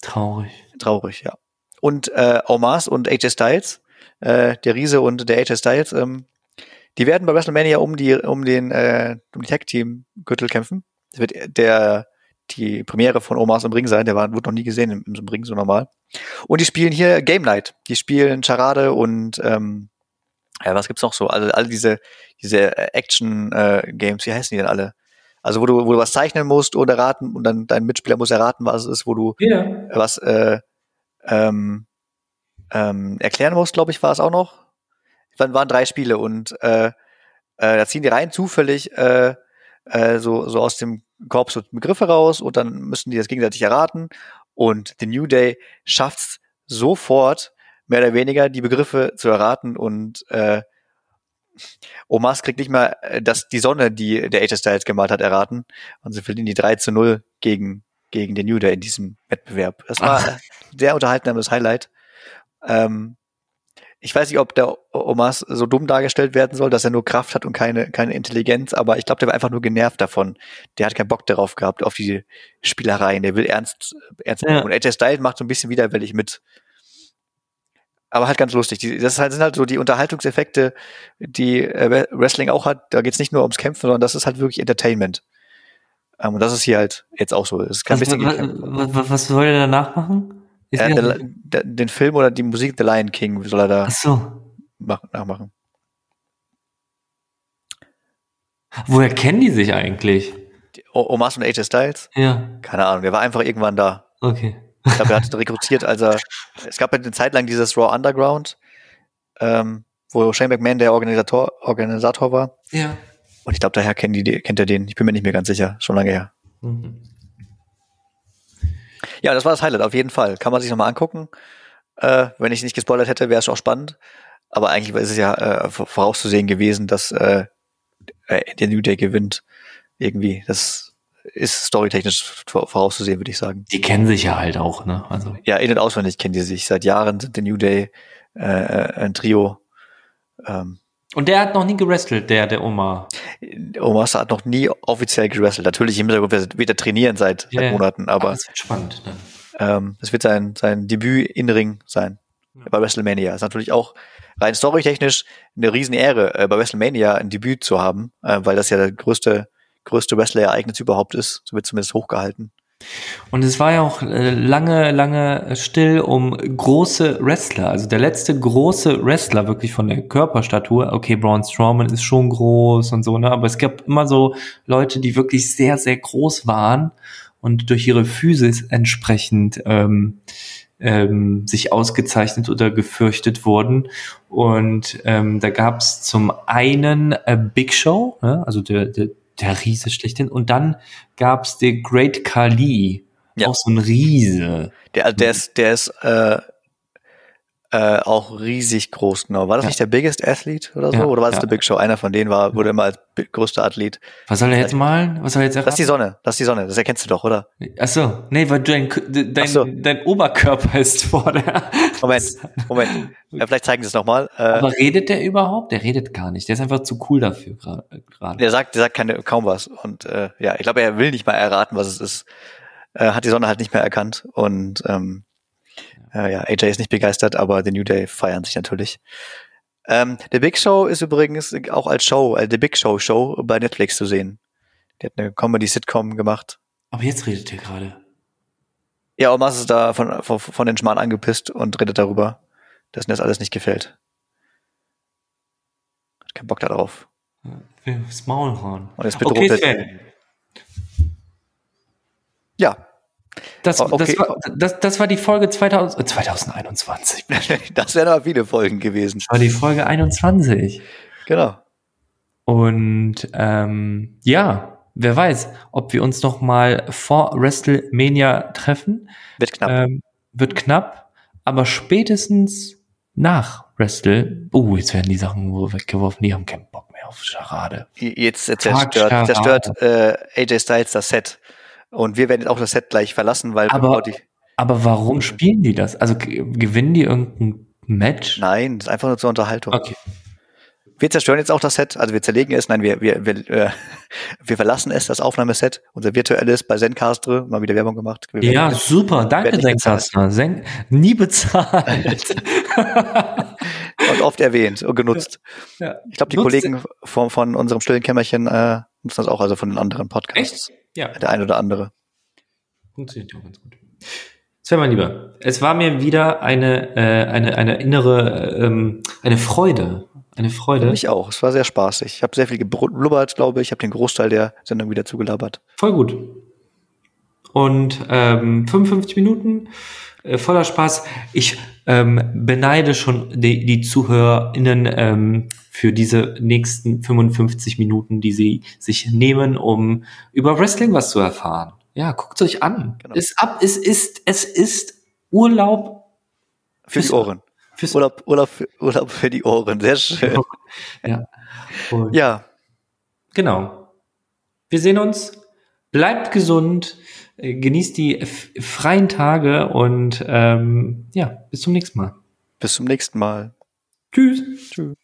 Speaker 1: Traurig.
Speaker 2: Traurig, ja. Und äh, Omas und AJ Styles, äh, der Riese und der AJ Styles, ähm, die werden bei WrestleMania um die um den äh, um die Tag Team Gürtel kämpfen. Das wird der die Premiere von Omas im Ring sein. Der war, wurde noch nie gesehen im, im Ring so normal. Und die spielen hier Game Night. Die spielen Charade und ähm, ja, was gibt's noch so? Also alle diese diese Action äh, Games. Wie heißen die denn alle? Also wo du, wo du was zeichnen musst oder raten und dann dein Mitspieler muss erraten, was es ist, wo du ja. was äh, ähm, ähm, erklären musst, glaube ich, war es auch noch. Dann waren drei Spiele und äh, äh, da ziehen die rein zufällig äh, äh, so, so aus dem Korb so Begriffe raus und dann müssen die das gegenseitig erraten. Und The New Day schafft's sofort, mehr oder weniger, die Begriffe zu erraten und äh, Omas kriegt nicht mal äh, das, die Sonne, die der AJ Styles gemalt hat, erraten. Und sie verlieren die 3 zu 0 gegen, gegen den New Day in diesem Wettbewerb. Das war Ach. sehr unterhaltsames Highlight. Ähm, ich weiß nicht, ob der Omas so dumm dargestellt werden soll, dass er nur Kraft hat und keine, keine Intelligenz, aber ich glaube, der war einfach nur genervt davon. Der hat keinen Bock darauf gehabt, auf die Spielereien. Der will ernst, ernst ja. Und AJ Styles macht so ein bisschen widerwillig mit aber halt ganz lustig. Die, das sind halt so die Unterhaltungseffekte, die äh, Wrestling auch hat. Da geht's nicht nur ums Kämpfen, sondern das ist halt wirklich Entertainment. Ähm, und das ist hier halt jetzt auch so. Es
Speaker 1: kann was, was, was, soll er danach machen?
Speaker 2: Äh, der, der, den Film oder die Musik The Lion King soll er da
Speaker 1: so.
Speaker 2: machen, nachmachen.
Speaker 1: Woher kennen die sich eigentlich?
Speaker 2: Omas und AJ Styles?
Speaker 1: Ja.
Speaker 2: Keine Ahnung, der war einfach irgendwann da.
Speaker 1: Okay.
Speaker 2: Ich glaube, er hat rekrutiert, als er, es gab ja eine Zeit lang dieses Raw Underground, ähm, wo Shane McMahon der Organisator, Organisator war.
Speaker 1: Ja.
Speaker 2: Und ich glaube, daher kennt, die, kennt er den. Ich bin mir nicht mehr ganz sicher. Schon lange her. Mhm. Ja, das war das Highlight, auf jeden Fall. Kann man sich nochmal angucken. Äh, wenn ich es nicht gespoilert hätte, wäre es auch spannend. Aber eigentlich ist es ja äh, vorauszusehen gewesen, dass äh, äh der New Day gewinnt. Irgendwie. Das ist storytechnisch vorauszusehen, würde ich sagen.
Speaker 1: Die kennen sich ja halt auch, ne?
Speaker 2: Also. Ja, in- und auswendig kennen die sich. Seit Jahren sind The New Day äh, äh, ein Trio.
Speaker 1: Ähm, und der hat noch nie gewrestelt, der, der Omar.
Speaker 2: Omar hat noch nie offiziell gewrestelt. Natürlich im Hintergrund wird er trainieren seit, yeah. seit Monaten, aber. Das
Speaker 1: wird spannend, ne?
Speaker 2: Ähm, das wird sein, sein Debüt in Ring sein. Ja. Bei WrestleMania. Das ist natürlich auch rein storytechnisch eine Riesenehre, äh, bei WrestleMania ein Debüt zu haben, äh, weil das ja der größte größte Wrestler-Ereignis überhaupt ist. So wird zumindest hochgehalten.
Speaker 1: Und es war ja auch äh, lange, lange still um große Wrestler. Also der letzte große Wrestler wirklich von der Körperstatur. Okay, Braun Strowman ist schon groß und so, ne? Aber es gab immer so Leute, die wirklich sehr, sehr groß waren und durch ihre Physis entsprechend ähm, ähm, sich ausgezeichnet oder gefürchtet wurden. Und ähm, da gab es zum einen äh, Big Show, ne? also der, der der Riese schlechthin. Und dann gab's den Great Kali. Ja. Auch so ein Riese.
Speaker 2: Der, der ist, der ist äh, äh, auch riesig groß, genau. War das ja. nicht der Biggest Athlete oder so? Ja, oder war das ja. der Big Show? Einer von denen war, wurde immer als größter Athlet.
Speaker 1: Was soll er jetzt malen? Was soll er jetzt
Speaker 2: erraten? Das ist die Sonne, das ist die Sonne, das erkennst du doch, oder?
Speaker 1: Ach so, nee, weil dein, dein, so. dein Oberkörper ist vor der.
Speaker 2: Moment, Moment. Ja, vielleicht zeigen sie es nochmal.
Speaker 1: Äh, Aber redet der überhaupt? Der redet gar nicht. Der ist einfach zu cool dafür gerade.
Speaker 2: Der sagt, der sagt keine, kaum was. Und äh, ja, ich glaube, er will nicht mal erraten, was es ist. Äh, hat die Sonne halt nicht mehr erkannt. Und ähm, äh, ja, AJ ist nicht begeistert, aber The New Day feiern sich natürlich. Ähm, The Big Show ist übrigens auch als Show, äh, The Big Show Show bei Netflix zu sehen. Der hat eine Comedy-Sitcom gemacht.
Speaker 1: Aber jetzt redet ihr gerade.
Speaker 2: Ja, Omas ist da von, von, von den Schmarrn angepisst und redet darüber, dass ihm das alles nicht gefällt. Hat keinen Bock darauf.
Speaker 1: Das Maulhorn.
Speaker 2: Und jetzt bedroht okay, Ja,
Speaker 1: das, okay. das, war, das, das war die Folge 2000, 2021.
Speaker 2: das wären aber viele Folgen gewesen. Das
Speaker 1: war die Folge 21.
Speaker 2: Genau.
Speaker 1: Und ähm, ja, wer weiß, ob wir uns noch mal vor WrestleMania treffen.
Speaker 2: Wird knapp.
Speaker 1: Ähm, wird knapp, aber spätestens nach Wrestle, oh, jetzt werden die Sachen weggeworfen, die haben keinen Bock mehr auf Charade.
Speaker 2: Jetzt zerstört, zerstört äh, AJ Styles das Set. Und wir werden jetzt auch das Set gleich verlassen, weil
Speaker 1: aber, aber warum spielen die das? Also gewinnen die irgendein Match?
Speaker 2: Nein, das ist einfach nur zur Unterhaltung. Okay wir zerstören jetzt auch das Set, also wir zerlegen es, nein, wir, wir, wir, äh, wir verlassen es, das Aufnahmeset, unser virtuelles bei Zencastre, mal wieder Werbung gemacht.
Speaker 1: Wir ja, werden, super, danke Zencastre, Zen nie bezahlt.
Speaker 2: und oft erwähnt und genutzt. Ja. Ja. Ich glaube, die Nutzt Kollegen von, von unserem stillen Kämmerchen äh, nutzen das auch, also von den anderen Podcasts. Echt? Ja. Der eine oder andere.
Speaker 1: Funktioniert ja ganz gut. Sven, mein Lieber, es war mir wieder eine, äh, eine, eine innere, ähm, eine Freude, eine Freude.
Speaker 2: Ich auch. Es war sehr spaßig. Ich habe sehr viel geblubbert, glaube ich. Ich habe den Großteil der Sendung wieder zugelabert.
Speaker 1: Voll gut. Und ähm, 55 Minuten äh, voller Spaß. Ich ähm, beneide schon die, die ZuhörerInnen ähm, für diese nächsten 55 Minuten, die sie sich nehmen, um über Wrestling was zu erfahren. Ja, guckt euch an. Genau. Es, ab, es, ist, es ist Urlaub
Speaker 2: für die Ohren. Fürs Urlaub, Urlaub, Urlaub für die Ohren, sehr schön.
Speaker 1: Ja. Und ja. Genau. Wir sehen uns. Bleibt gesund. Äh, genießt die freien Tage und ähm, ja, bis zum nächsten Mal.
Speaker 2: Bis zum nächsten Mal.
Speaker 1: Tschüss. Tschüss.